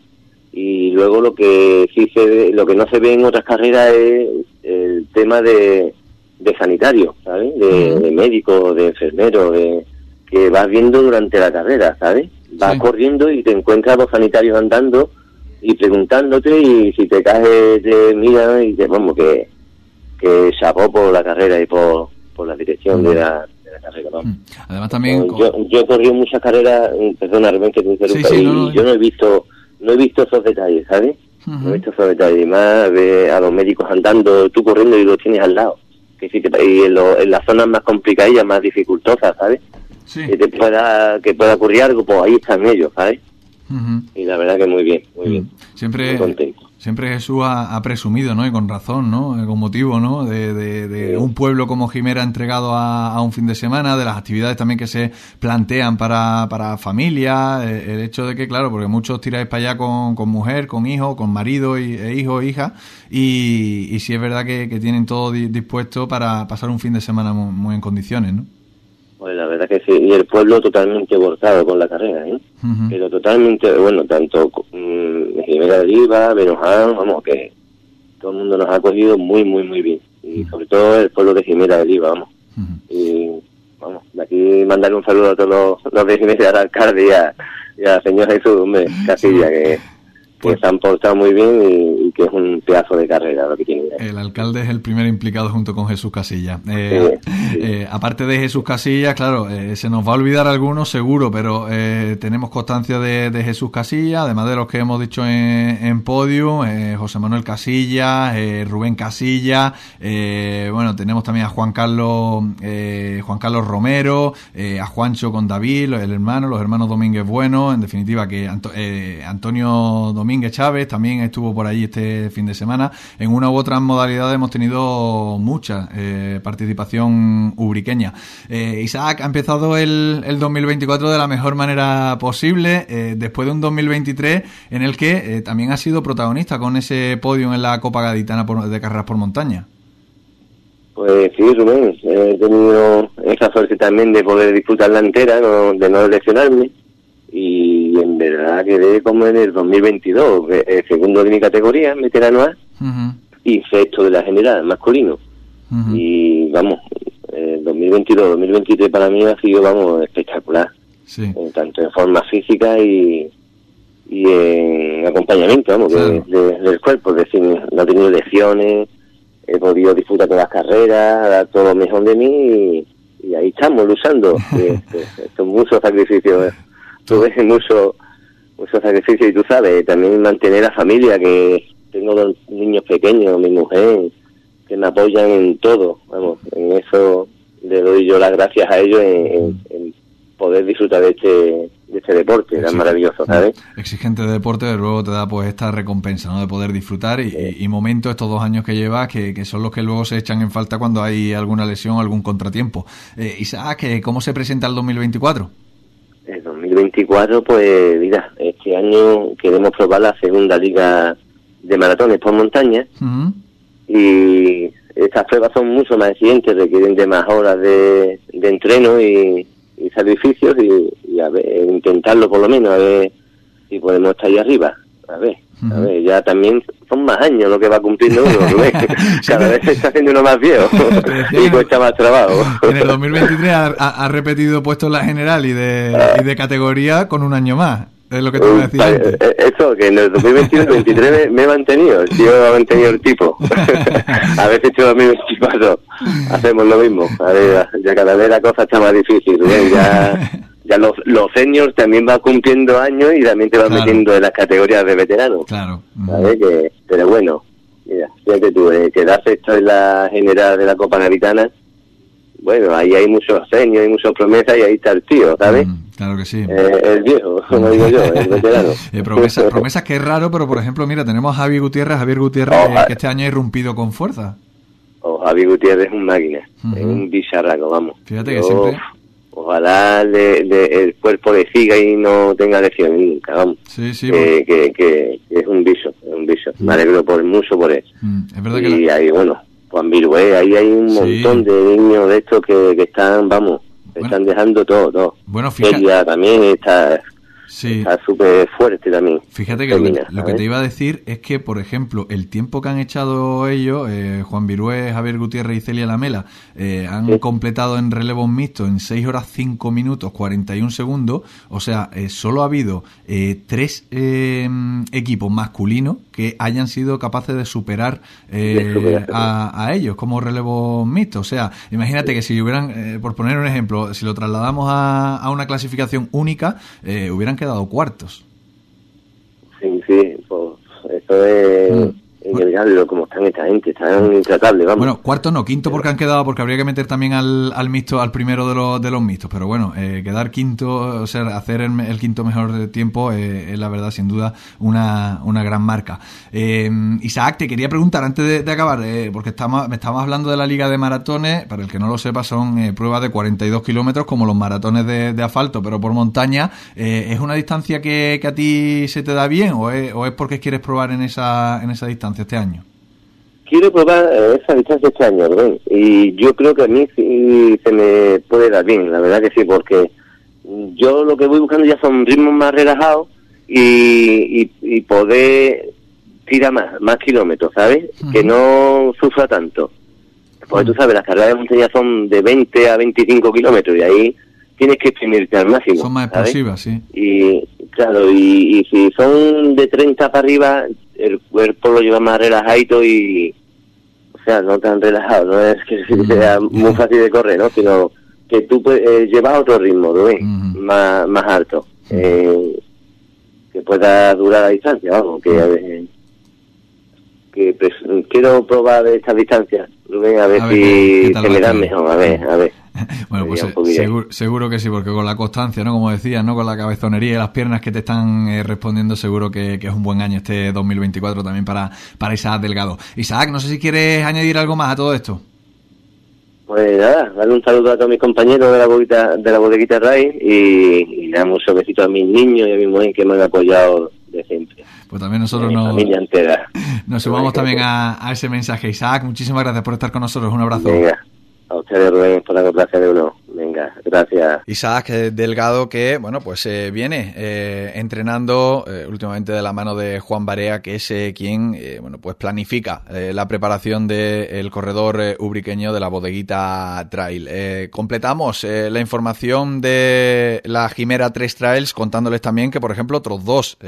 Speaker 4: y luego lo que sí se ve, lo que no se ve en otras carreras es el tema de, de sanitario, ¿sabes? De, médico, de enfermero, de, que vas viendo durante la carrera, ¿sabes? Vas corriendo y te encuentras los sanitarios andando y preguntándote y si te caes te miran y te, vamos, que, que chapó por la carrera y por, por la dirección de la Mm.
Speaker 2: Además también...
Speaker 4: Yo, yo, he corrido muchas carreras, mm, perdona, que te y yo no he visto no he visto esos detalles, ¿sabes? No he visto esos detalles. Y más ve a los médicos andando, tú corriendo y los tienes al lado. Que si y en, en las zonas más complicadas, más dificultosas, ¿sabes? Que te pueda, que pueda ocurrir algo, pues ahí están ellos, ¿sabes? Y la verdad que muy bien, muy bien.
Speaker 2: Siempre,
Speaker 4: muy contento.
Speaker 2: Siempre Jesús ha, presumido, ¿no? Y con razón, ¿no? Eh, con motivo, ¿no? De, un pueblo como Jimera entregado a, un fin de semana, de las actividades también que se plantean para, para familia, eh, el hecho de que, claro, porque muchos tiráis para allá con, con mujer, con hijo, con marido y, e hijo hija, y, y sí es verdad que, tienen todo dispuesto para pasar un fin de semana muy, en condiciones, ¿no?
Speaker 4: Pues la verdad que sí, y el pueblo totalmente volcado con la carrera, ¿eh? Pero totalmente, bueno, tanto Jimena de Riva, Benoján, vamos, que todo el mundo nos ha acogido muy, muy, muy bien. Y sobre todo el pueblo de Jimena de Riva, vamos. Y vamos, de aquí mandar un saludo a todos los, de Jimena, al alcalde y a, y señor Jesús, hombre, Casilla, que pues, se han portado muy bien y, que es un pedazo de carrera lo que tiene.
Speaker 2: El alcalde es el primer implicado junto con Jesús Casilla. Eh, eh, aparte de Jesús Casilla, claro, eh, se nos va a olvidar algunos seguro, pero tenemos constancia de, Jesús Casilla, además de los que hemos dicho en, en podio, José Manuel Casilla, Rubén Casilla, bueno, tenemos también a Juan Carlos, Juan Carlos Romero, a Juancho con David, el hermano, los hermanos Domínguez Bueno, en definitiva que Antonio Domínguez Domínguez Chávez también estuvo por allí este fin de semana. En una u otra modalidad hemos tenido mucha eh, participación ubriqueña. Eh, Isaac ha empezado el, 2024 de la mejor manera posible, eh, después de un 2023 en el que también ha sido protagonista con ese podio en la Copa Gaditana de carreras por montaña.
Speaker 4: Pues sí, Rubén, he tenido esa suerte también de poder disfrutarla entera, de no lesionarme y en verdad quedé como en el 2022, el segundo de mi categoría, veterano A, y sexto de la general, masculino. Y vamos, el 2022, 2023 para mí ha sido, vamos, espectacular. tanto en forma física y, y en acompañamiento, vamos, del cuerpo, es decir, no he tenido lesiones, he podido disfrutar todas las carreras, dar todo lo mejor de mí y, ahí estamos luchando. son muchos sacrificios. ¿eh? Tuve mucho, mucho sacrificio y tú sabes, también mantener a familia, que tengo dos niños pequeños, mi mujer, que me apoyan en todo, vamos, en eso le doy yo las gracias a ellos en, poder disfrutar de este, de este deporte tan maravilloso, ¿sabes?
Speaker 2: Exigente de deporte, de luego te da pues esta recompensa, ¿no? De poder disfrutar y, momentos, estos dos años que llevas, que, son los que luego se echan en falta cuando hay alguna lesión algún contratiempo. Eh, Isaac, ¿cómo se presenta el 2024?
Speaker 4: El 2024, pues mira, este año queremos probar la segunda liga de maratones por montaña y estas pruebas son mucho más exigentes, requieren de más horas de, entreno y, sacrificios y, a ver, intentarlo por lo menos, a ver si podemos estar ahí arriba. A ver, a ver, ya también son más años lo que va cumpliendo uno, Cada vez se está haciendo uno más viejo y cuesta más trabajo.
Speaker 2: En el 2023 ha, repetido puesto en la general y de, y de categoría con un año más. Es lo que te voy a decir.
Speaker 4: Eh, eso, que en el 2021-2023 me, he mantenido, yo he mantenido el tipo. a veces en 2024 hacemos lo mismo. A ver, ya cada vez la cosa está más difícil. Ya ya los, los seniors también van cumpliendo años y también te van metiendo en las categorías de veteranos.
Speaker 2: Claro.
Speaker 4: ¿sabes? Que, pero bueno, mira, fíjate tú, eh, quedarse esto en la general de la Copa Navidana, bueno, ahí hay muchos seniors, hay muchas promesas y ahí está el tío, ¿sabes? Mm,
Speaker 2: claro que sí.
Speaker 4: Eh, el viejo, como digo yo, el veterano.
Speaker 2: eh, promesas, promesas que es raro, pero por ejemplo, mira, tenemos a Javi Gutiérrez, Javier Gutiérrez, oh, que este año ha irrumpido con fuerza.
Speaker 4: Oh, Javi Gutiérrez es un máquina, es un bicharraco, vamos.
Speaker 2: Fíjate que siempre
Speaker 4: ojalá el cuerpo le siga y no tenga lesiones nunca, vamos.
Speaker 2: Sí, sí,
Speaker 4: que, que, es un viso, es un viso. Me alegro por, mucho por eso. Mm, es verdad y ahí, bueno, Juan Virué, ahí hay un montón de niños de estos que, que están, vamos, están dejando todo, todo.
Speaker 2: Bueno, fíjate.
Speaker 4: Ella también está Sí. Está súper fuerte también.
Speaker 2: Fíjate que lo, que te iba a decir es que, por ejemplo, el tiempo que han echado ellos, eh, Juan Virué, Javier Gutiérrez y Celia Lamela, eh, han completado en relevos mixtos en 6 horas 5 minutos 41 segundos. O sea, eh, solo ha habido tres equipos masculinos que hayan sido capaces de superar, a, ellos como relevos mixtos. O sea, imagínate que si hubieran, por poner un ejemplo, si lo trasladamos a, a una clasificación única, hubieran quedado cuartos.
Speaker 4: Sí, sí, pues eso es, en el como están esta gente, están intratables, vamos.
Speaker 2: Bueno, cuarto no, quinto porque han quedado, porque habría que meter también al, al mixto, al primero de los, de los mixtos, pero bueno, eh, quedar quinto, o sea, hacer el, quinto mejor de tiempo eh, es la verdad, sin duda, una, una gran marca. Eh, Isaac, te quería preguntar antes de, acabar, porque estamos, me estamos hablando de la liga de maratones, para el que no lo sepa, son pruebas de 42 kilómetros como los maratones de, de asfalto, pero por montaña, ¿es una distancia que, que, a ti se te da bien o es, o es porque quieres probar en esa, en esa distancia este año?
Speaker 4: quiero probar eh, esa distancia este año, Y yo creo que a mí sí se me puede dar bien, la verdad que sí, porque yo lo que voy buscando ya son ritmos más relajados y, y, poder tirar más, más kilómetros, ¿sabes? Que no sufra tanto. Porque tú sabes, las carreras de montaña son de 20 a 25 kilómetros y ahí tienes que exprimirte al máximo.
Speaker 2: Son más explosivas, sí.
Speaker 4: Y claro, y, y si son de 30 para arriba, el cuerpo lo lleva más relajadito y, o sea, no tan relajado, no es que sea muy fácil de correr, ¿no? Sino que tú eh, llevas otro ritmo, ¿no? más, más alto, eh, que pueda durar la distancia, vamos, que, eh, que pues, quiero probar esta distancia, Rubén, a ver, si se me dan mejor, a ver, a ver.
Speaker 2: bueno, pues seguro, que sí, porque con la constancia, ¿no? Como decías, ¿no? Con la cabezonería y las piernas que te están eh, respondiendo, seguro que, es un buen año este 2024 también para, para Isaac Delgado. Isaac, no sé si quieres añadir algo más a todo esto.
Speaker 4: Pues nada, darle un saludo a todos mis compañeros de la bodeguita, de la bodeguita Ray y, y un besito a mis niños y a mi mujer que me han apoyado de siempre.
Speaker 2: Pues también nosotros nos,
Speaker 4: familia entera.
Speaker 2: nos sumamos también a, a, ese mensaje. Isaac, muchísimas gracias por estar con nosotros. Un abrazo.
Speaker 4: A ustedes, Rubén, por la de uno. Venga, gracias.
Speaker 2: Isaac Delgado, que bueno, pues eh, viene eh, entrenando eh, últimamente de la mano de Juan Barea, que es quien bueno, pues planifica la preparación del corredor ubriqueño de la bodeguita Trail. completamos la información de la Jimera 3 Trails, contándoles también que, por ejemplo, otros dos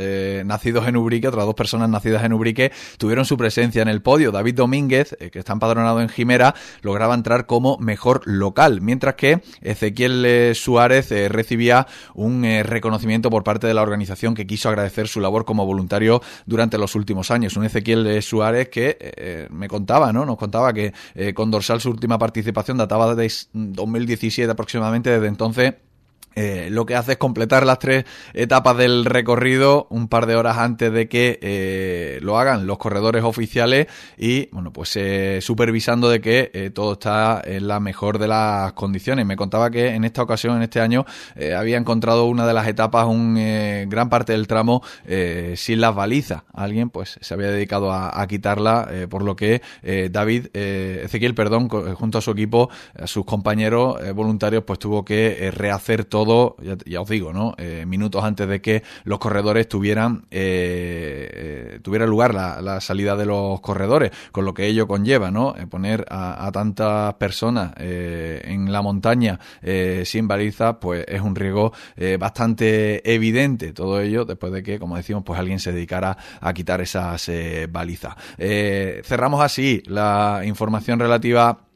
Speaker 2: nacidos en Ubrique, otras dos personas nacidas en Ubrique, tuvieron su presencia en el podio. David Domínguez, que está empadronado en Jimera, lograba entrar como mejor local, mientras que Ezequiel eh, Suárez eh, recibía un eh, reconocimiento por parte de la organización que quiso agradecer su labor como voluntario durante los últimos años. Un Ezequiel Suárez que me contaba, ¿no? Nos contaba que con Dorsal su última participación databa de 2017 aproximadamente, desde entonces eh, lo que hace es completar las tres etapas del recorrido un par de horas antes de que eh, lo hagan los corredores oficiales y bueno pues eh, supervisando de que todo está en la mejor de las condiciones. Me contaba que en esta ocasión, en este año, había encontrado una de las etapas, un gran parte del tramo sin las balizas. Alguien pues se había dedicado a, quitarla, por lo que David, Ezequiel, perdón, junto a su equipo, a sus compañeros voluntarios, pues tuvo que rehacer todo ya, os digo, ¿no? Eh, minutos antes de que los corredores tuvieran, eh, eh, tuviera lugar la, salida de los corredores, con lo que ello conlleva, ¿no? poner a, tantas personas en la montaña sin baliza, pues es un riesgo bastante evidente. Todo ello después de que, como decimos, pues alguien se dedicara a quitar esas balizas. cerramos así la información relativa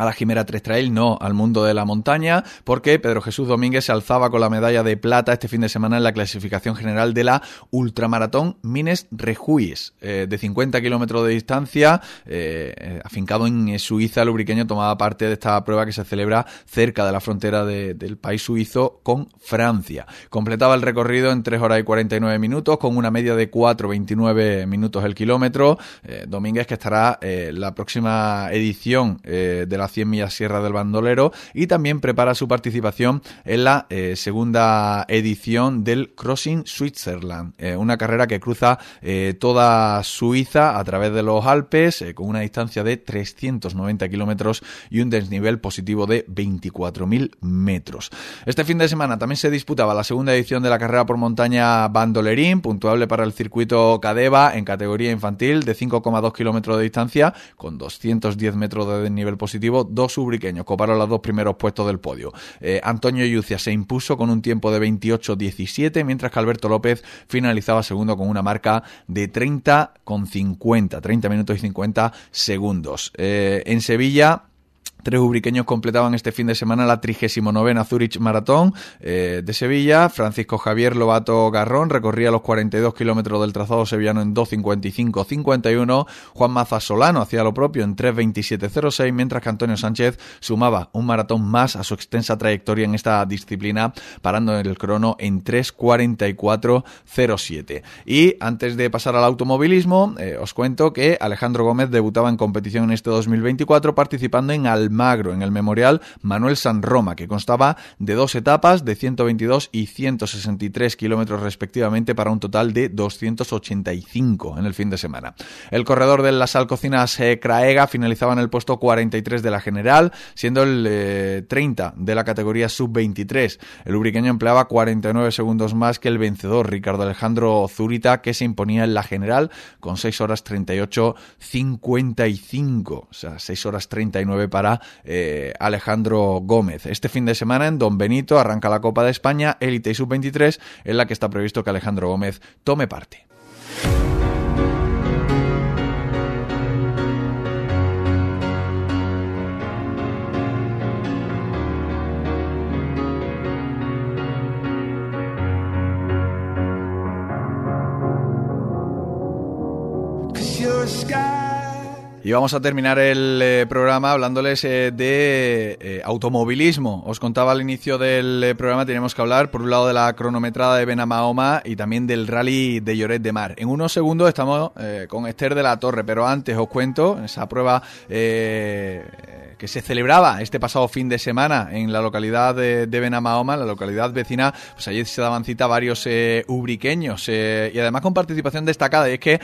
Speaker 2: a la Jimera 3 Trail, no al mundo de la montaña, porque Pedro Jesús Domínguez se alzaba con la medalla de plata este fin de semana en la clasificación general de la Ultramaratón Mines Rejuís, eh, de 50 kilómetros de distancia, eh, afincado en Suiza, el ubriqueño tomaba parte de esta prueba que se celebra cerca de la frontera del país suizo con Francia. Completaba el recorrido en 3 horas y 49 minutos, con una media de 4,29 minutos el kilómetro. Eh, Domínguez que estará la próxima edición de la 100 millas Sierra del Bandolero y también prepara su participación en la eh, segunda edición del Crossing Switzerland, eh, una carrera que cruza eh, toda Suiza a través de los Alpes con una distancia de 390 kilómetros y un desnivel positivo de 24.000 metros. Este fin de semana también se disputaba la segunda edición de la carrera por montaña Bandolerín, puntuable para el circuito Cadeva en categoría infantil de 5,2 kilómetros de distancia con 210 metros de desnivel positivo dos ubriqueños coparon los dos primeros puestos del podio. Eh, Antonio Yucia se impuso con un tiempo de 28-17, mientras que Alberto López finalizaba segundo con una marca de 30 con 50, 30 minutos y 50 segundos. Eh, en Sevilla Tres ubriqueños completaban este fin de semana la 39 Zurich Maratón eh, de Sevilla. Francisco Javier Lobato Garrón recorría los 42 kilómetros del trazado sevillano en 2.55.51. Juan Maza Solano hacía lo propio en 3.27.06, mientras que Antonio Sánchez sumaba un maratón más a su extensa trayectoria en esta disciplina, parando en el crono en 3.44.07. Y antes de pasar al automovilismo, eh, os cuento que Alejandro Gómez debutaba en competición en este 2024 participando en Al Magro en el Memorial Manuel San Roma, que constaba de dos etapas de 122 y 163 kilómetros respectivamente para un total de 285 en el fin de semana. El corredor de las Alcocinas eh, Craega finalizaba en el puesto 43 de la general, siendo el 30 eh, de la categoría sub-23. El ubriqueño empleaba 49 segundos más que el vencedor Ricardo Alejandro Zurita, que se imponía en la general con 6 horas 38 55, o sea, 6 horas 39 para eh, Alejandro Gómez. Este fin de semana en Don Benito arranca la Copa de España, Élite y Sub-23, en la que está previsto que Alejandro Gómez tome parte. Y vamos a terminar el eh, programa hablándoles eh, de eh, automovilismo. Os contaba al inicio del programa, teníamos que hablar por un lado de la cronometrada de Benamahoma y también del rally de Lloret de Mar. En unos segundos estamos con Esther de la Torre, pero antes os cuento esa prueba que se celebraba este pasado fin de semana en la localidad de, de Benamahoma, la localidad vecina, pues allí se daban cita varios ubriqueños y además con participación destacada. Es que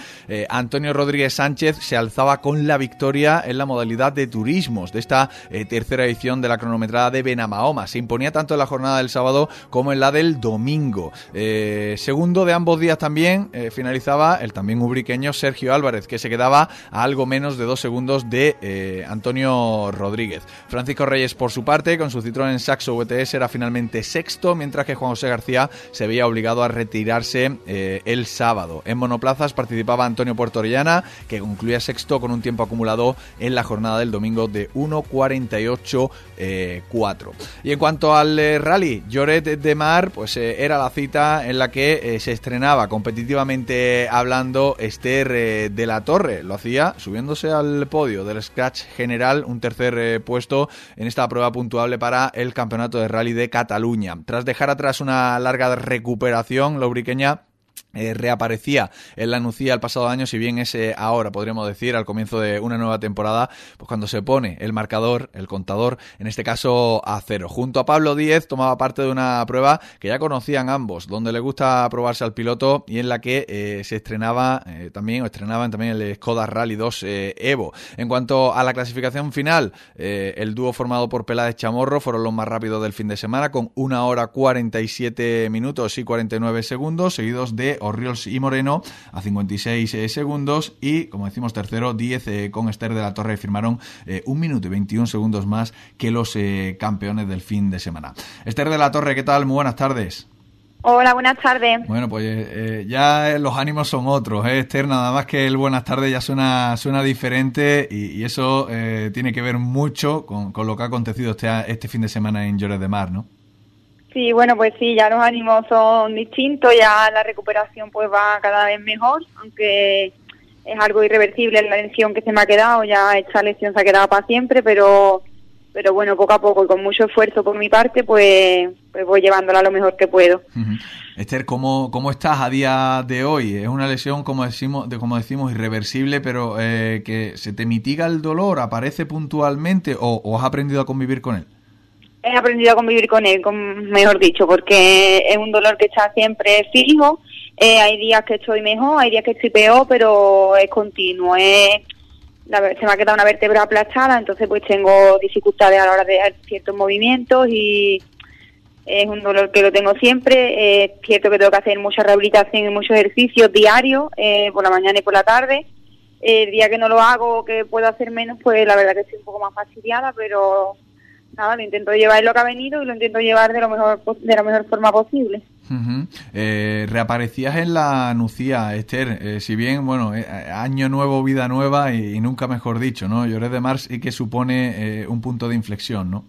Speaker 2: Antonio Rodríguez Sánchez se alzaba con la victoria en la modalidad de turismos de esta eh, tercera edición de la cronometrada de Benamahoma. Se imponía tanto en la jornada del sábado como en la del domingo. Eh, segundo de ambos días también eh, finalizaba el también ubriqueño Sergio Álvarez, que se quedaba a algo menos de dos segundos de Antonio Rodríguez. Francisco Reyes, por su parte, con su Citroën Saxo VTS era finalmente sexto, mientras que Juan José García se veía obligado a retirarse el sábado. En monoplazas participaba Antonio Puertorellana, que concluía sexto con un tiempo acumulado en la jornada del domingo de 1.48.4. Eh, y en cuanto al eh, rally, Lloret de Mar, pues eh, era la cita en la que se estrenaba competitivamente hablando Esther de la Torre. Lo hacía subiéndose al podio del Scratch General, un tercer puesto en esta prueba puntuable para el Campeonato de Rally de Cataluña. Tras dejar atrás una larga recuperación, la ubriqueña eh, reaparecía en la Nucía el pasado año, si bien es ahora, podríamos decir, al comienzo de una nueva temporada, pues cuando se pone el marcador, el contador, en este caso a cero. Junto a Pablo Díez tomaba parte de una prueba que ya conocían ambos, donde le gusta probarse al piloto y en la que eh, se estrenaba eh, también, o estrenaban también el Skoda Rally 2 Evo. En cuanto a la clasificación final, el dúo formado por Peláez Chamorro fueron los más rápidos del fin de semana, con una hora 47 minutos y 49 segundos, seguidos de Orriols y Moreno a 56 eh, segundos y, como decimos, tercero 10 eh, con Esther de la Torre firmaron eh, un minuto y 21 segundos más que los campeones del fin de semana. Esther de la Torre, ¿qué tal? Muy buenas tardes.
Speaker 5: Hola, buenas tardes.
Speaker 2: Bueno, pues ya los ánimos son otros, Esther, nada más que el buenas tardes ya suena, suena diferente y, eso tiene que ver mucho con, lo que ha acontecido este, este fin de semana en Llores de Mar, ¿no?
Speaker 5: Sí, bueno, pues sí, ya los ánimos son distintos, ya la recuperación pues va cada vez mejor, aunque es algo irreversible la lesión que se me ha quedado, ya esta lesión se ha quedado para siempre, pero pero bueno, poco a poco y con mucho esfuerzo por mi parte, pues, pues voy llevándola lo mejor que puedo.
Speaker 2: Esther, ¿cómo, ¿cómo estás a día de hoy? Es una lesión, como decimos, de, como decimos irreversible, pero eh, que se te mitiga el dolor, aparece puntualmente o has aprendido a convivir con él
Speaker 5: he aprendido a convivir con él, mejor dicho, porque es un dolor que está siempre fijo. Eh, hay días que estoy mejor, hay días que estoy peor, pero es continuo. se me ha quedado una vértebra aplastada, entonces pues tengo dificultades a la hora de hacer ciertos movimientos y es un dolor que lo tengo siempre. Es cierto que tengo que hacer mucha rehabilitación y muchos ejercicios diarios, eh, por la mañana y por la tarde. El día que no lo hago, que puedo hacer menos, pues la verdad que estoy un poco más fastidiada, pero nada, lo intento llevar lo que ha venido y lo intento llevar de lo mejor de la mejor forma posible.
Speaker 2: eh, reaparecías en la Nucía, Esther, eh, si bien, bueno, eh, año nuevo, vida nueva y, nunca mejor dicho, ¿no? Lloré de Mars y que supone eh, un punto de inflexión, ¿no?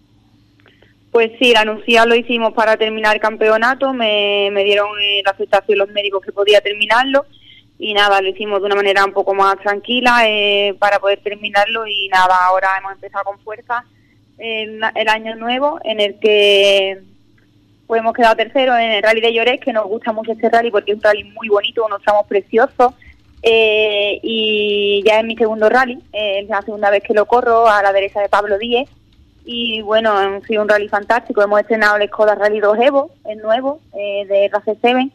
Speaker 5: Pues sí, la Nucía lo hicimos para terminar el campeonato, me, me dieron la aceptación los médicos que podía terminarlo y nada, lo hicimos de una manera un poco más tranquila para poder terminarlo y nada, ahora hemos empezado con fuerza el, año nuevo en el que pues hemos quedado tercero en el rally de Lloret, que nos gusta mucho este rally porque es un rally muy bonito, unos tramos preciosos. Eh, y ya es mi segundo rally, eh, es la segunda vez que lo corro a la derecha de Pablo Díez. Y bueno, ha sido un rally fantástico. Hemos estrenado el Skoda Rally 2 Evo, el nuevo, eh, de Race 7.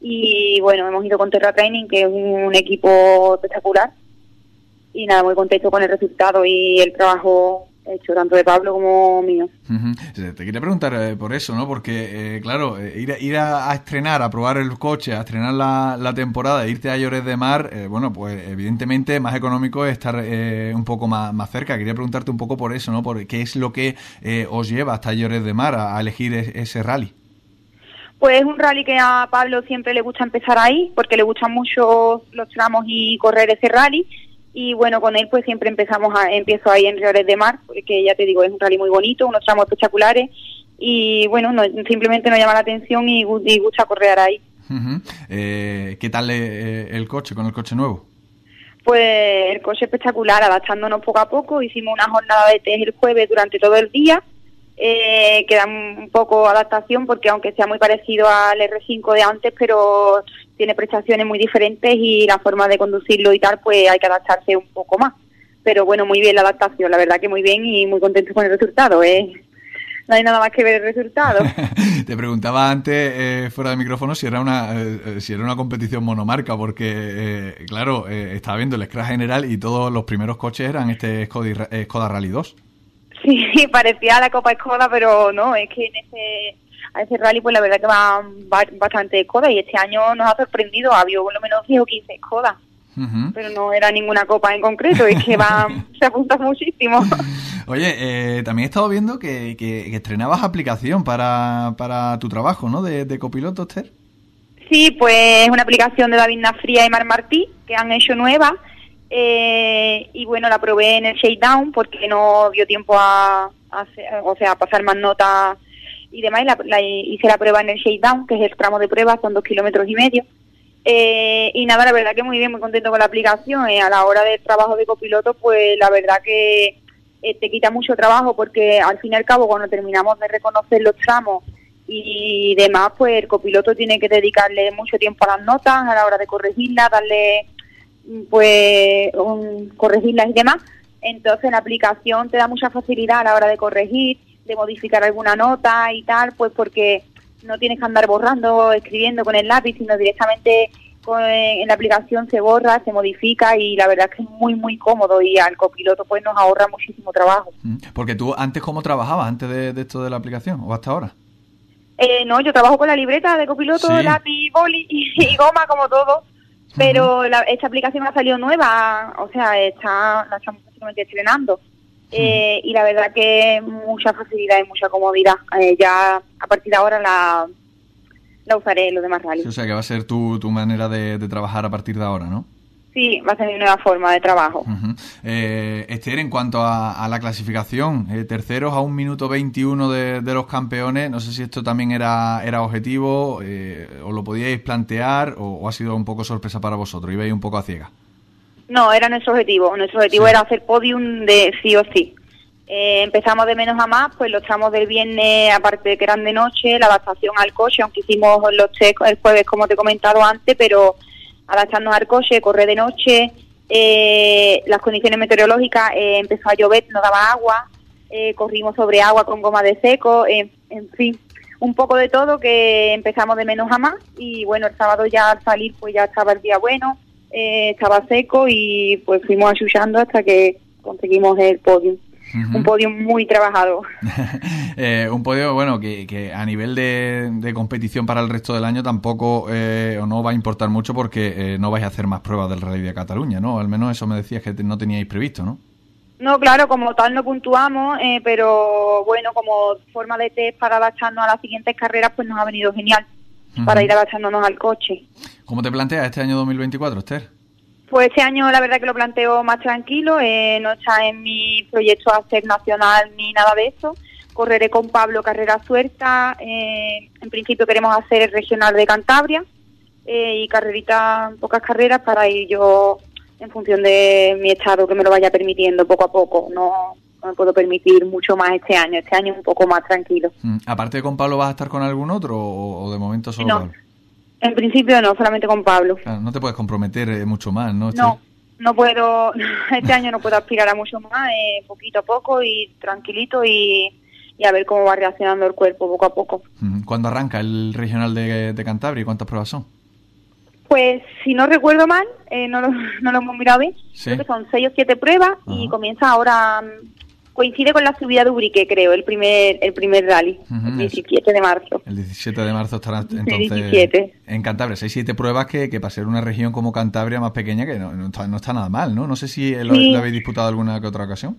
Speaker 5: Y bueno, hemos ido con Terra Training, que es un equipo espectacular. Y nada, muy contento con el resultado y el trabajo hecho, tanto de Pablo como mío.
Speaker 2: Te quería preguntar eh, por eso, ¿no? Porque, eh, claro, eh, ir, a, ir a, estrenar, a probar el coche, a estrenar la, la temporada, irte a Llores de Mar, bueno, pues evidentemente más económico es estar un poco más, más cerca. Quería preguntarte un poco por eso, ¿no? Por qué es lo que os lleva hasta Llores de Mar a, elegir ese rally.
Speaker 5: Pues es un rally que a Pablo siempre le gusta empezar ahí, porque le gustan mucho los tramos y correr ese rally y bueno, con él pues siempre empezamos a, empiezo ahí en Riores de Mar, porque ya te digo, es un rally muy bonito, unos tramos espectaculares y bueno, no, simplemente nos llama la atención y, gusta correr ahí.
Speaker 2: eh, ¿Qué tal eh, el coche, con el coche nuevo?
Speaker 5: Pues el coche espectacular, adaptándonos poco a poco, hicimos una jornada de test el jueves durante todo el día, eh, queda un poco adaptación porque aunque sea muy parecido al R5 de antes, pero tiene prestaciones muy diferentes y la forma de conducirlo y tal, pues hay que adaptarse un poco más. Pero bueno, muy bien la adaptación, la verdad que muy bien y muy contento con el resultado. ¿eh? No hay nada más que ver el resultado.
Speaker 2: Te preguntaba antes, eh, fuera de micrófono, si era una eh, si era una competición monomarca, porque, eh, claro, estaba viendo el Scratch General y todos los primeros coches eran este Skoda, Skoda Rally 2.
Speaker 5: Sí, parecía la Copa Skoda, pero no, es que en ese a ese rally, pues la verdad que va, bastante Skoda y este año nos ha sorprendido, ha habido por lo menos 10 o 15 Skoda. Pero no era ninguna copa en concreto, es que va, se apunta muchísimo.
Speaker 2: Oye, eh, también he estado viendo que, que, estrenabas aplicación para, para tu trabajo, ¿no? De, de copiloto, Esther.
Speaker 5: Sí, pues es una aplicación de David Nafría y Mar Martí, que han hecho nueva. Eh, y bueno, la probé en el Shakedown porque no dio tiempo a, a, o sea, a pasar más notas y demás, la, hice la prueba en el Shakedown, que es el tramo de prueba, son dos kilómetros y medio. Eh, y nada, la verdad que muy bien, muy contento con la aplicación. Eh, a la hora del trabajo de copiloto, pues la verdad que eh, te quita mucho trabajo porque al fin y al cabo cuando terminamos de reconocer los tramos y demás, pues el copiloto tiene que dedicarle mucho tiempo a las notas, a la hora de corregirlas, darle pues corregirlas y demás. Entonces la aplicación te da mucha facilidad a la hora de corregir de modificar alguna nota y tal, pues porque no tienes que andar borrando, escribiendo con el lápiz, sino directamente en la aplicación se borra, se modifica y la verdad es que es muy, muy cómodo y al copiloto pues nos ahorra muchísimo trabajo.
Speaker 2: Mm, porque tú antes, ¿cómo trabajabas antes de, esto de la aplicación o hasta ahora?
Speaker 5: Eh, no, yo trabajo con la libreta de copiloto, lápiz, boli y, goma como todo, pero esta aplicación ha salido nueva, o sea, está, la estamos prácticamente estrenando. Eh, y la verdad que mucha facilidad y mucha comodidad. Eh, ya a partir de ahora la, la usaré en los demás rallies.
Speaker 2: O sea que va a ser tu, tu manera de, trabajar a partir de ahora, ¿no?
Speaker 5: Sí, va a ser mi nueva forma de trabajo.
Speaker 2: eh, Esther, en cuanto a, la clasificación, eh, terceros a un minuto 21 de, de, los campeones, no sé si esto también era, era objetivo, o lo podíais plantear, o, ha sido un poco sorpresa para vosotros, ibais un poco a ciegas.
Speaker 5: No, era nuestro objetivo. Nuestro objetivo era hacer podium de sí o sí. Eh, empezamos de menos a más, pues los tramos del viernes, aparte de que eran de noche, la adaptación al coche, aunque hicimos los test el jueves, como te he comentado antes, pero adaptarnos al coche, correr de noche, eh, las condiciones meteorológicas, eh, empezó a llover, no daba agua, corrimos sobre agua con goma de seco, en fin, un poco de todo que empezamos de menos a más y bueno, el sábado ya al salir pues ya estaba el día bueno eh, estaba seco y pues fuimos ayudando hasta que conseguimos el podio. Un podio muy trabajado.
Speaker 2: eh, un podio, bueno, que, que a nivel de, competición para el resto del año tampoco eh, o no va a importar mucho porque eh, no vais a hacer más pruebas del Rally de Cataluña, ¿no? Al menos eso me decías que no teníais previsto, ¿no?
Speaker 5: No, claro, como tal no puntuamos, eh, pero bueno, como forma de test para adaptarnos a las siguientes carreras, pues nos ha venido genial para ir adaptándonos al coche.
Speaker 2: ¿Cómo te planteas este año 2024, Esther?
Speaker 5: Pues este año la verdad que lo planteo más tranquilo, eh, no está en mi proyecto hacer nacional ni nada de eso. Correré con Pablo carrera suelta, eh, en principio queremos hacer el regional de Cantabria y carrerita, pocas carreras para ir yo en función de mi estado que me lo vaya permitiendo poco a poco. No, me puedo permitir mucho más este año. Este año es un poco más tranquilo.
Speaker 2: Mm, Aparte de con Pablo, ¿vas a estar con algún otro o, de momento solo
Speaker 5: no. En principio no, solamente con Pablo.
Speaker 2: no te puedes comprometer eh, mucho más, ¿no?
Speaker 5: No, no puedo, este año no puedo aspirar a mucho más, eh, poquito a poco y tranquilito y, y, a ver cómo va reaccionando el cuerpo poco a poco.
Speaker 2: ¿Cuándo arranca el regional de, de Cantabria y cuántas pruebas son?
Speaker 5: Pues si no recuerdo mal, eh, no, lo, no lo hemos mirado bien, creo que son seis o siete pruebas y comienza ahora, mm, coincide con la subida de Urique, creo, el primer el primer rally, el 17 de marzo.
Speaker 2: El 17 de marzo estará entonces en Cantabria. Seis, siete pruebas que, que para ser una región como Cantabria más pequeña que no, no, está, no está nada mal, ¿no? No sé si lo,
Speaker 5: Sí.
Speaker 2: lo habéis disputado alguna que otra ocasión.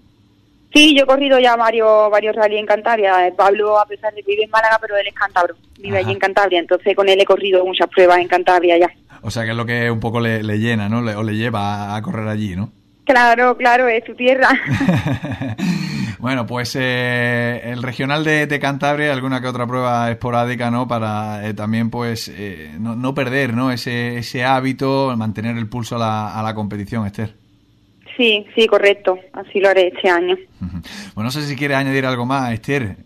Speaker 5: Sí, yo he corrido ya varios, varios rally en Cantabria. Eh, Pablo, a pesar de que vive en Málaga, pero él es cántabro, vive
Speaker 2: Ajá.
Speaker 5: allí en Cantabria, entonces con él he corrido muchas pruebas en Cantabria ya.
Speaker 2: O sea que es lo que un poco le, le llena, ¿no? Le- o le lleva a, a correr allí, ¿no?
Speaker 5: Claro, claro, es su tierra.
Speaker 2: bueno, pues eh, el regional de, de Cantabria, alguna que otra prueba esporádica, ¿no? Para eh, también, pues, eh, no, no perder, ¿no? Ese, ese hábito, mantener el pulso a la, a la competición, Esther.
Speaker 5: sí, sí, correcto, así lo haré este año.
Speaker 2: Bueno, no sé si quieres añadir algo más, Esther.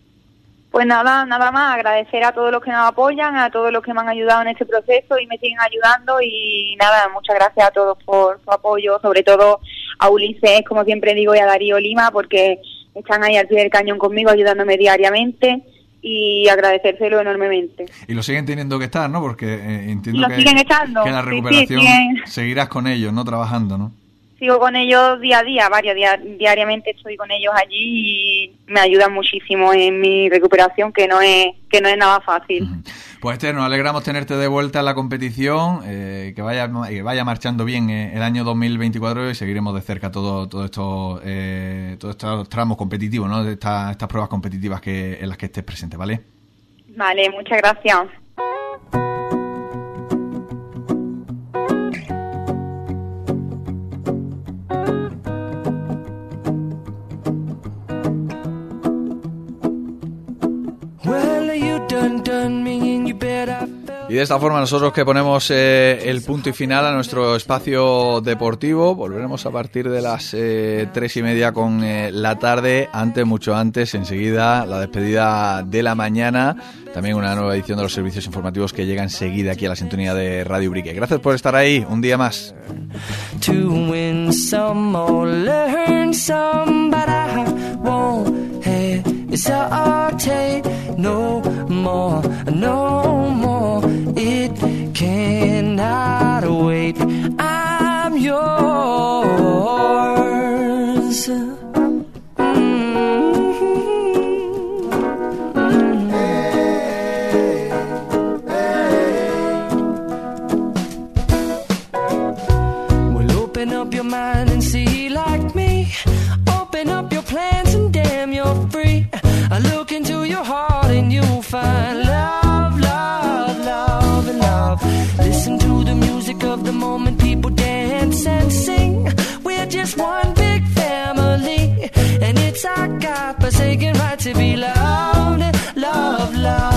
Speaker 5: Pues nada, nada más, agradecer a todos los que nos apoyan, a todos los que me han ayudado en este proceso y me siguen ayudando y nada, muchas gracias a todos por su apoyo, sobre todo a Ulises, como siempre digo, y a Darío Lima, porque están ahí al pie del cañón conmigo ayudándome diariamente y agradecérselo enormemente.
Speaker 2: Y lo siguen teniendo que estar, ¿no? Porque eh, entiendo que,
Speaker 5: siguen estando,
Speaker 2: que la
Speaker 5: sí, sí,
Speaker 2: recuperación seguirás con ellos, ¿no? Trabajando, ¿no?
Speaker 5: Sigo con ellos día a día, varios días, diariamente estoy con ellos allí y me ayudan muchísimo en mi recuperación, que no es, que no es nada fácil.
Speaker 2: Pues Esther, nos alegramos tenerte de vuelta en la competición, eh, que vaya que vaya marchando bien eh, el año 2024 y seguiremos de cerca todo, todo esto, eh, todos estos tramos competitivos, ¿no? De esta- estas pruebas competitivas que en las que estés presente, ¿vale?
Speaker 5: Vale, muchas gracias.
Speaker 2: Esta forma nosotros que ponemos eh, el punto y final a nuestro espacio deportivo, volveremos a partir de las eh, tres y media con eh, la tarde, antes, mucho antes, enseguida la despedida de la mañana, también una nueva edición de los servicios informativos que llega enseguida aquí a la sintonía de Radio Brique. Gracias por estar ahí, un día más.
Speaker 6: no more, no more. Cannot wait. forsaken right to be loved, love, love.